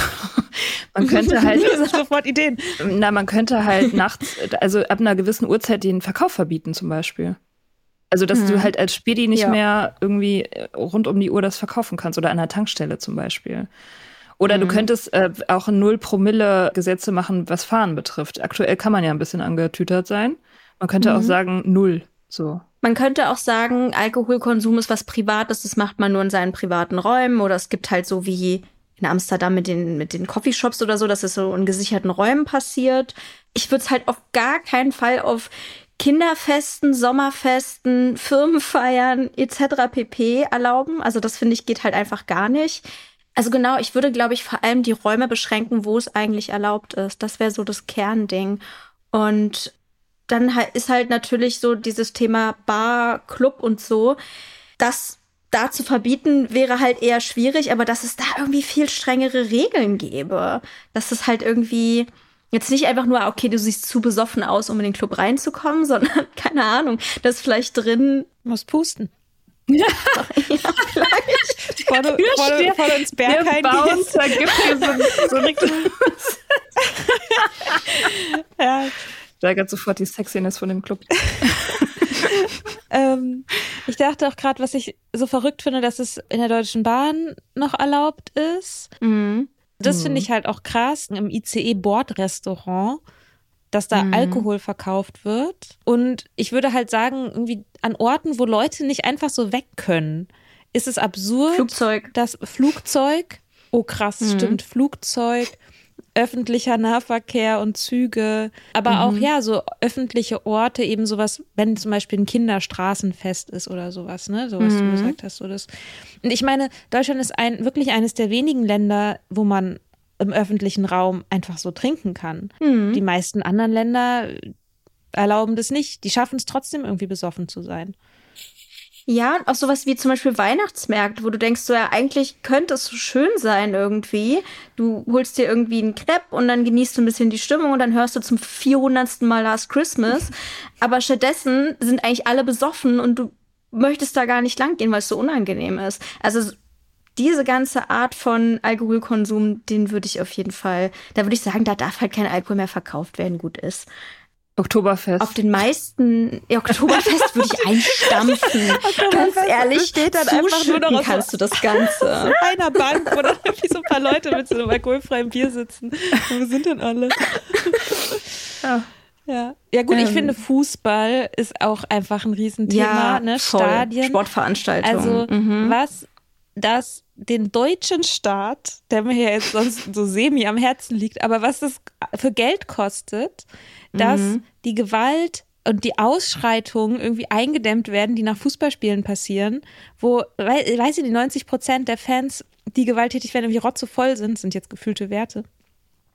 <laughs> man könnte <laughs> halt, Sofort Ideen. na, man könnte halt nachts, <laughs> also ab einer gewissen Uhrzeit den Verkauf verbieten zum Beispiel. Also, dass du halt als Spedi nicht Ja. mehr irgendwie äh, rund um die Uhr das verkaufen kannst oder an einer Tankstelle zum Beispiel. Oder du könntest äh, auch null Promille Gesetze machen, was Fahren betrifft. Aktuell kann man ja ein bisschen angetütert sein. Man könnte auch sagen null. So. man könnte auch sagen, Alkoholkonsum ist was Privates, das macht man nur in seinen privaten Räumen oder es gibt halt so wie in Amsterdam mit den, mit den Coffeeshops oder so, dass es so in gesicherten Räumen passiert. Ich würde es halt auf gar keinen Fall auf Kinderfesten, Sommerfesten, Firmenfeiern etc. pp. erlauben. Also das finde ich geht halt einfach gar nicht. Also genau, ich würde, glaube ich, vor allem die Räume beschränken, wo es eigentlich erlaubt ist. Das wäre so das Kernding. Und dann ist halt natürlich so dieses Thema Bar, Club und so. Das da zu verbieten wäre halt eher schwierig, aber dass es da irgendwie viel strengere Regeln gäbe. Dass es halt irgendwie jetzt nicht einfach nur, okay, du siehst zu besoffen aus, um in den Club reinzukommen, <laughs> sondern keine Ahnung, dass vielleicht drin Muss pusten. ja, vielleicht. Bevor du, bevor du, bevor du ins Bergheim gehst. Bouncer gibt dir so, so richtig. <laughs> Ja, Steigert sofort die Sexiness von dem Club. <laughs> ähm, ich dachte auch gerade, was ich so verrückt finde, dass es in der Deutschen Bahn noch erlaubt ist. Mhm. Das finde ich halt auch krass im ICE-Bordrestaurant, dass da Alkohol verkauft wird. Und ich würde halt sagen, irgendwie an Orten, wo Leute nicht einfach so weg können, ist es absurd, Flugzeug. dass Flugzeug, oh krass, stimmt, Flugzeug, öffentlicher Nahverkehr und Züge, aber auch ja, so öffentliche Orte, eben sowas, wenn zum Beispiel ein Kinderstraßenfest ist oder sowas, ne, so was du gesagt hast, so das. Und ich meine, Deutschland ist ein, wirklich eines der wenigen Länder, wo man im öffentlichen Raum einfach so trinken kann. Die meisten anderen Länder erlauben das nicht. Die schaffen es trotzdem irgendwie besoffen zu sein. Ja, auch sowas wie zum Beispiel Weihnachtsmärkte, wo du denkst, so ja, eigentlich könnte es so schön sein irgendwie. Du holst dir irgendwie einen Crepe und dann genießt du ein bisschen die Stimmung und dann hörst du zum 400. Mal Last Christmas. <laughs> Aber stattdessen sind eigentlich alle besoffen und du möchtest da gar nicht lang gehen, weil es so unangenehm ist. Also diese ganze Art von Alkoholkonsum, den würde ich auf jeden Fall, da würde ich sagen, da darf halt kein Alkohol mehr verkauft werden, gut ist. Oktoberfest. Auf den meisten ja, Oktoberfest würde ich <laughs> einstampfen. Ganz ehrlich, steht dann einfach nur noch kannst du das Ganze. <laughs> einer Bank, wo dann irgendwie so ein paar Leute mit so einem alkoholfreien Bier sitzen. Wo sind denn alle? <laughs> Ja. Ja, ja gut, ich Ähm. finde Fußball ist auch einfach ein Riesenthema, ne? voll. Stadien. Sportveranstaltungen. Also mhm. was das den deutschen Staat, der mir ja jetzt sonst so semi am Herzen liegt, aber was das für Geld kostet, dass Mhm. die Gewalt und die Ausschreitungen irgendwie eingedämmt werden, die nach Fußballspielen passieren, wo, wei- weiß ich, die 90 Prozent der Fans, die gewalttätig werden, irgendwie rotzevoll sind, sind jetzt gefühlte Werte.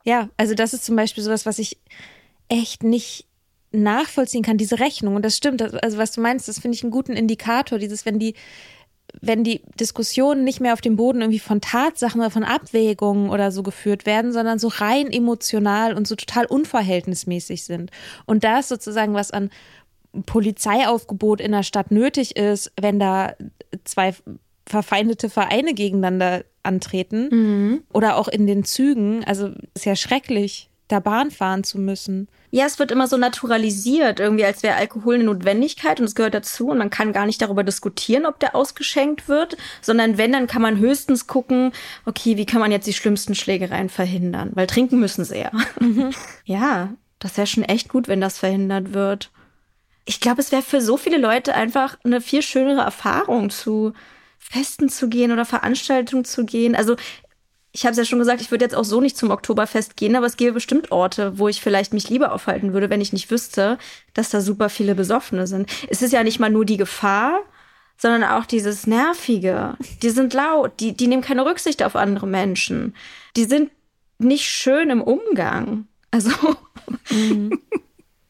Ja, also das ist zum Beispiel sowas, was ich echt nicht nachvollziehen kann, diese Rechnung. Und das stimmt, also was du meinst, das finde ich einen guten Indikator, dieses, wenn die, wenn die Diskussionen nicht mehr auf dem Boden irgendwie von Tatsachen oder von Abwägungen oder so geführt werden, sondern so rein emotional und so total unverhältnismäßig sind. Und da ist sozusagen was an Polizeiaufgebot in der Stadt nötig ist, wenn da zwei verfeindete Vereine gegeneinander antreten oder auch in den Zügen. Also ist ja schrecklich, da Bahn fahren zu müssen. Ja, es wird immer so naturalisiert, irgendwie als wäre Alkohol eine Notwendigkeit und es gehört dazu und man kann gar nicht darüber diskutieren, ob der ausgeschenkt wird, sondern wenn, dann kann man höchstens gucken, okay, wie kann man jetzt die schlimmsten Schlägereien verhindern? Weil trinken müssen sie ja. <laughs> Ja, das wäre schon echt gut, wenn das verhindert wird. Ich glaube, es wäre für so viele Leute einfach eine viel schönere Erfahrung, zu Festen zu gehen oder Veranstaltungen zu gehen. Also ich habe es ja schon gesagt, ich würde jetzt auch so nicht zum Oktoberfest gehen, aber es gäbe bestimmt Orte, wo ich vielleicht mich lieber aufhalten würde, wenn ich nicht wüsste, dass da super viele Besoffene sind. Es ist ja nicht mal nur die Gefahr, sondern auch dieses Nervige. Die sind laut, die, die nehmen keine Rücksicht auf andere Menschen. Die sind nicht schön im Umgang. Also <laughs>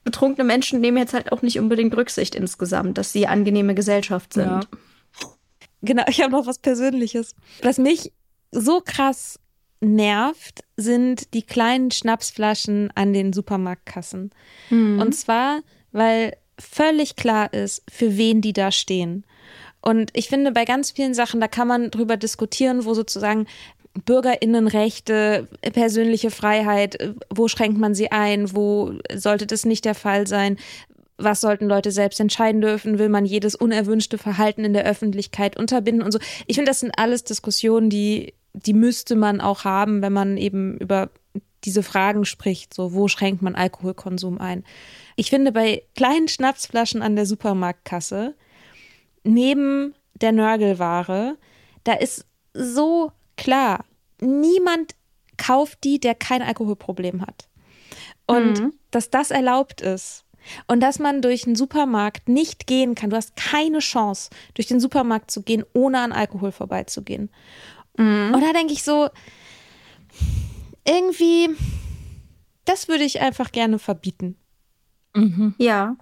betrunkene Menschen nehmen jetzt halt auch nicht unbedingt Rücksicht insgesamt, dass sie angenehme Gesellschaft sind. Ja. Genau, ich habe noch was Persönliches. Was mich so krass nervt, sind die kleinen Schnapsflaschen an den Supermarktkassen. Und zwar, weil völlig klar ist, für wen die da stehen. Und ich finde, bei ganz vielen Sachen, da kann man drüber diskutieren, wo sozusagen Bürgerinnenrechte, persönliche Freiheit, äh, wo schränkt man sie ein, wo sollte das nicht der Fall sein, was sollten Leute selbst entscheiden dürfen, will man jedes unerwünschte Verhalten in der Öffentlichkeit unterbinden und so. Ich finde, das sind alles Diskussionen, die, die müsste man auch haben, wenn man eben über diese Fragen spricht, so wo schränkt man Alkoholkonsum ein. Ich finde, bei kleinen Schnapsflaschen an der Supermarktkasse, neben der Nörgelware, da ist so klar, niemand kauft die, der kein Alkoholproblem hat. Und dass das erlaubt ist und dass man durch einen Supermarkt nicht gehen kann. Du hast keine Chance, durch den Supermarkt zu gehen, ohne an Alkohol vorbeizugehen. Und da denke ich so, irgendwie, das würde ich einfach gerne verbieten. Ja,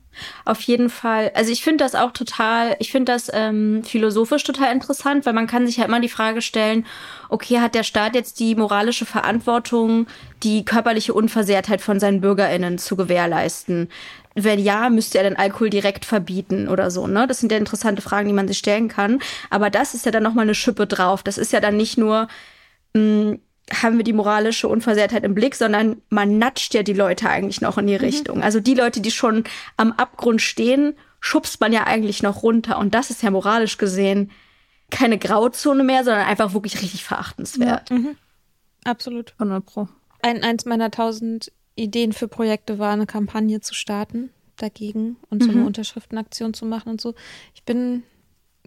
auf jeden Fall. Also ich finde das auch total, ich finde das ähm, philosophisch total interessant, weil man kann sich halt mal die Frage stellen, okay, hat der Staat jetzt die moralische Verantwortung, die körperliche Unversehrtheit von seinen BürgerInnen zu gewährleisten? Wenn ja, müsste er den Alkohol direkt verbieten oder so, ne? Das sind ja interessante Fragen, die man sich stellen kann. Aber das ist ja dann nochmal eine Schippe drauf. Das ist ja dann nicht nur, mh, haben wir die moralische Unversehrtheit im Blick, sondern man natscht ja die Leute eigentlich noch in die Richtung. Also die Leute, die schon am Abgrund stehen, schubst man ja eigentlich noch runter. Und das ist ja moralisch gesehen keine Grauzone mehr, sondern einfach wirklich richtig verachtenswert. Absolut. 100 Pro. Ein, eins meiner tausend Ideen für Projekte war, eine Kampagne zu starten dagegen und so eine Unterschriftenaktion zu machen und so. Ich bin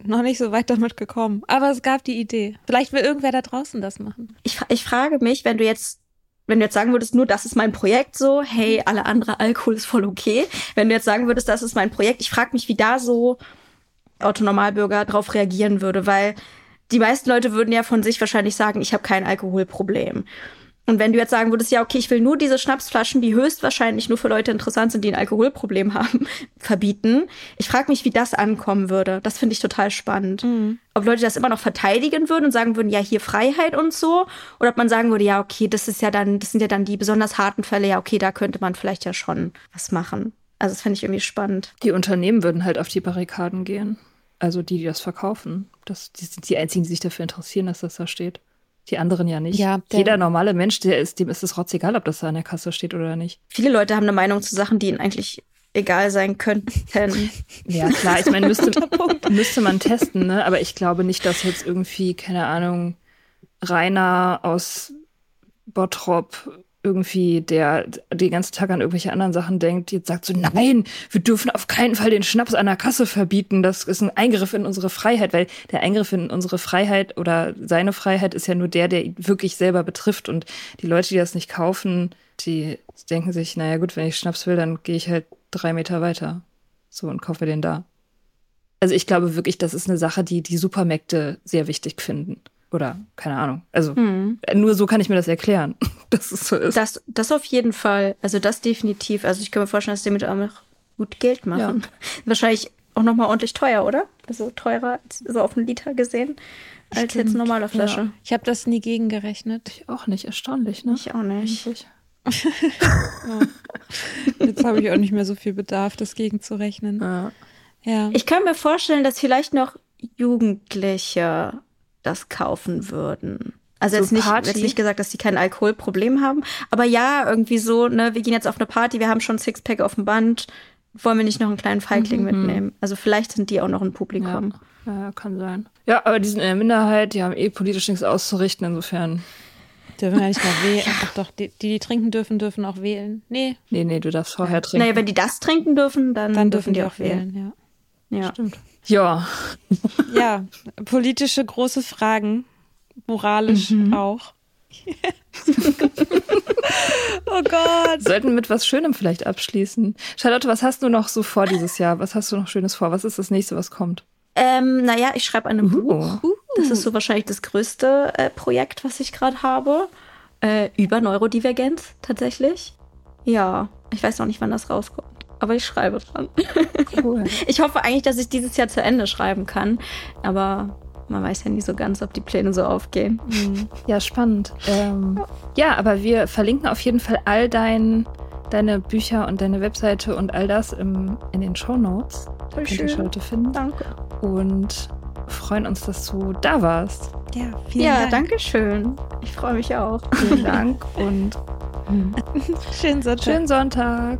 noch nicht so weit damit gekommen, aber es gab die Idee. Vielleicht will irgendwer da draußen das machen. Ich, ich frage mich, wenn du jetzt wenn du jetzt sagen würdest, nur das ist mein Projekt so, hey, alle andere Alkohol ist voll okay. Wenn du jetzt sagen würdest, das ist mein Projekt, ich frage mich, wie da so Autonormalbürger drauf reagieren würde, weil die meisten Leute würden ja von sich wahrscheinlich sagen, ich habe kein Alkoholproblem. Und wenn du jetzt sagen würdest, ja, okay, ich will nur diese Schnapsflaschen, die höchstwahrscheinlich nur für Leute interessant sind, die ein Alkoholproblem <laughs> haben, verbieten. Ich frage mich, wie das ankommen würde. Das finde ich total spannend. Mhm. Ob Leute das immer noch verteidigen würden und sagen würden, ja, hier Freiheit und so. Oder ob man sagen würde, ja, okay, das ist ja dann, das sind ja dann die besonders harten Fälle, ja, okay, da könnte man vielleicht ja schon was machen. Also das finde ich irgendwie spannend. Die Unternehmen würden halt auf die Barrikaden gehen. Also die, die das verkaufen. Das, die sind die einzigen, die sich dafür interessieren, dass das da steht. Die anderen ja nicht. Ja, Jeder normale Mensch, der ist, dem ist es rotzegal, ob das da an der Kasse steht oder nicht. Viele Leute haben eine Meinung zu Sachen, die ihnen eigentlich egal sein könnten. ja, klar, ich meine, müsste, <laughs> müsste man testen, ne? Aber ich glaube nicht, dass jetzt irgendwie, keine Ahnung, Rainer aus Bottrop irgendwie, der den ganzen Tag an irgendwelche anderen Sachen denkt, jetzt sagt so, nein, wir dürfen auf keinen Fall den Schnaps an der Kasse verbieten. Das ist ein Eingriff in unsere Freiheit, weil der Eingriff in unsere Freiheit oder seine Freiheit ist ja nur der, der ihn wirklich selber betrifft. Und die Leute, die das nicht kaufen, die denken sich, naja gut, wenn ich Schnaps will, dann gehe ich halt drei Meter weiter. So und kaufe den da. Also ich glaube wirklich, das ist eine Sache, die die Supermärkte sehr wichtig finden. Oder keine Ahnung. Also hm. nur so kann ich mir das erklären, <laughs> dass es so ist. Das, das auf jeden Fall. Also das definitiv. Also ich kann mir vorstellen, dass die mit auch gut Geld machen. Ja. <laughs> Wahrscheinlich auch nochmal ordentlich teuer, oder? Also teurer, so auf einen Liter gesehen, als Stimmt. jetzt eine normale Flasche. Ja. Ich habe das nie gegengerechnet. Ich auch nicht. Erstaunlich, ne? Ich auch nicht. <laughs> ja. Jetzt habe ich auch nicht mehr so viel Bedarf, das gegenzurechnen. Ja. ja. Ich kann mir vorstellen, dass vielleicht noch Jugendliche das kaufen würden. Also so jetzt, nicht, jetzt nicht gesagt, dass die kein Alkoholproblem haben, aber ja, irgendwie so, ne, wir gehen jetzt auf eine Party, wir haben schon Sixpack auf dem Band, wollen wir nicht noch einen kleinen Feigling mhm. mitnehmen? Also vielleicht sind die auch noch ein Publikum. Ja. ja, kann sein. Ja, aber die sind in der Minderheit, die haben eh politisch nichts auszurichten, insofern. Dürfen ja nicht mal <laughs> wählen. Ach doch, die, die trinken dürfen, dürfen auch wählen. Nee. Nee, nee, du darfst vorher trinken. Naja, wenn die das trinken dürfen, dann, dann dürfen, dürfen die auch wählen. wählen. Ja. ja. Stimmt. Ja. ja, politische große Fragen, moralisch mhm. auch. <laughs> oh Gott. Sollten mit was Schönem vielleicht abschließen. Charlotte, was hast du noch so vor dieses Jahr? Was hast du noch Schönes vor? Was ist das nächste, was kommt? Ähm, naja, ich schreibe ein uh. Buch. Das ist so wahrscheinlich das größte äh, Projekt, was ich gerade habe. Äh, über Neurodivergenz tatsächlich. Ja, ich weiß noch nicht, wann das rauskommt aber ich schreibe dran. Cool. <laughs> Ich hoffe eigentlich, dass ich dieses Jahr zu Ende schreiben kann, aber man weiß ja nie so ganz, ob die Pläne so aufgehen. Mhm. Ja, spannend. Ähm, ja, aber wir verlinken auf jeden Fall all dein, deine Bücher und deine Webseite und all das im, in den Show Notes. Da könnt ihr Leute finden. Danke. Und freuen uns, dass du da warst. Ja, vielen ja, Dank. danke schön. Ich freue mich auch. Vielen Dank und <laughs> schönen Sonntag. Schönen Sonntag.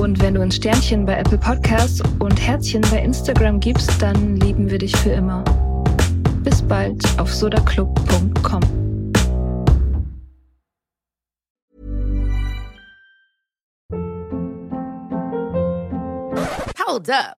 Und wenn du ein Sternchen bei Apple Podcasts und Herzchen bei Instagram gibst, dann lieben wir dich für immer. Bis bald auf sodaclub.com. Hold up.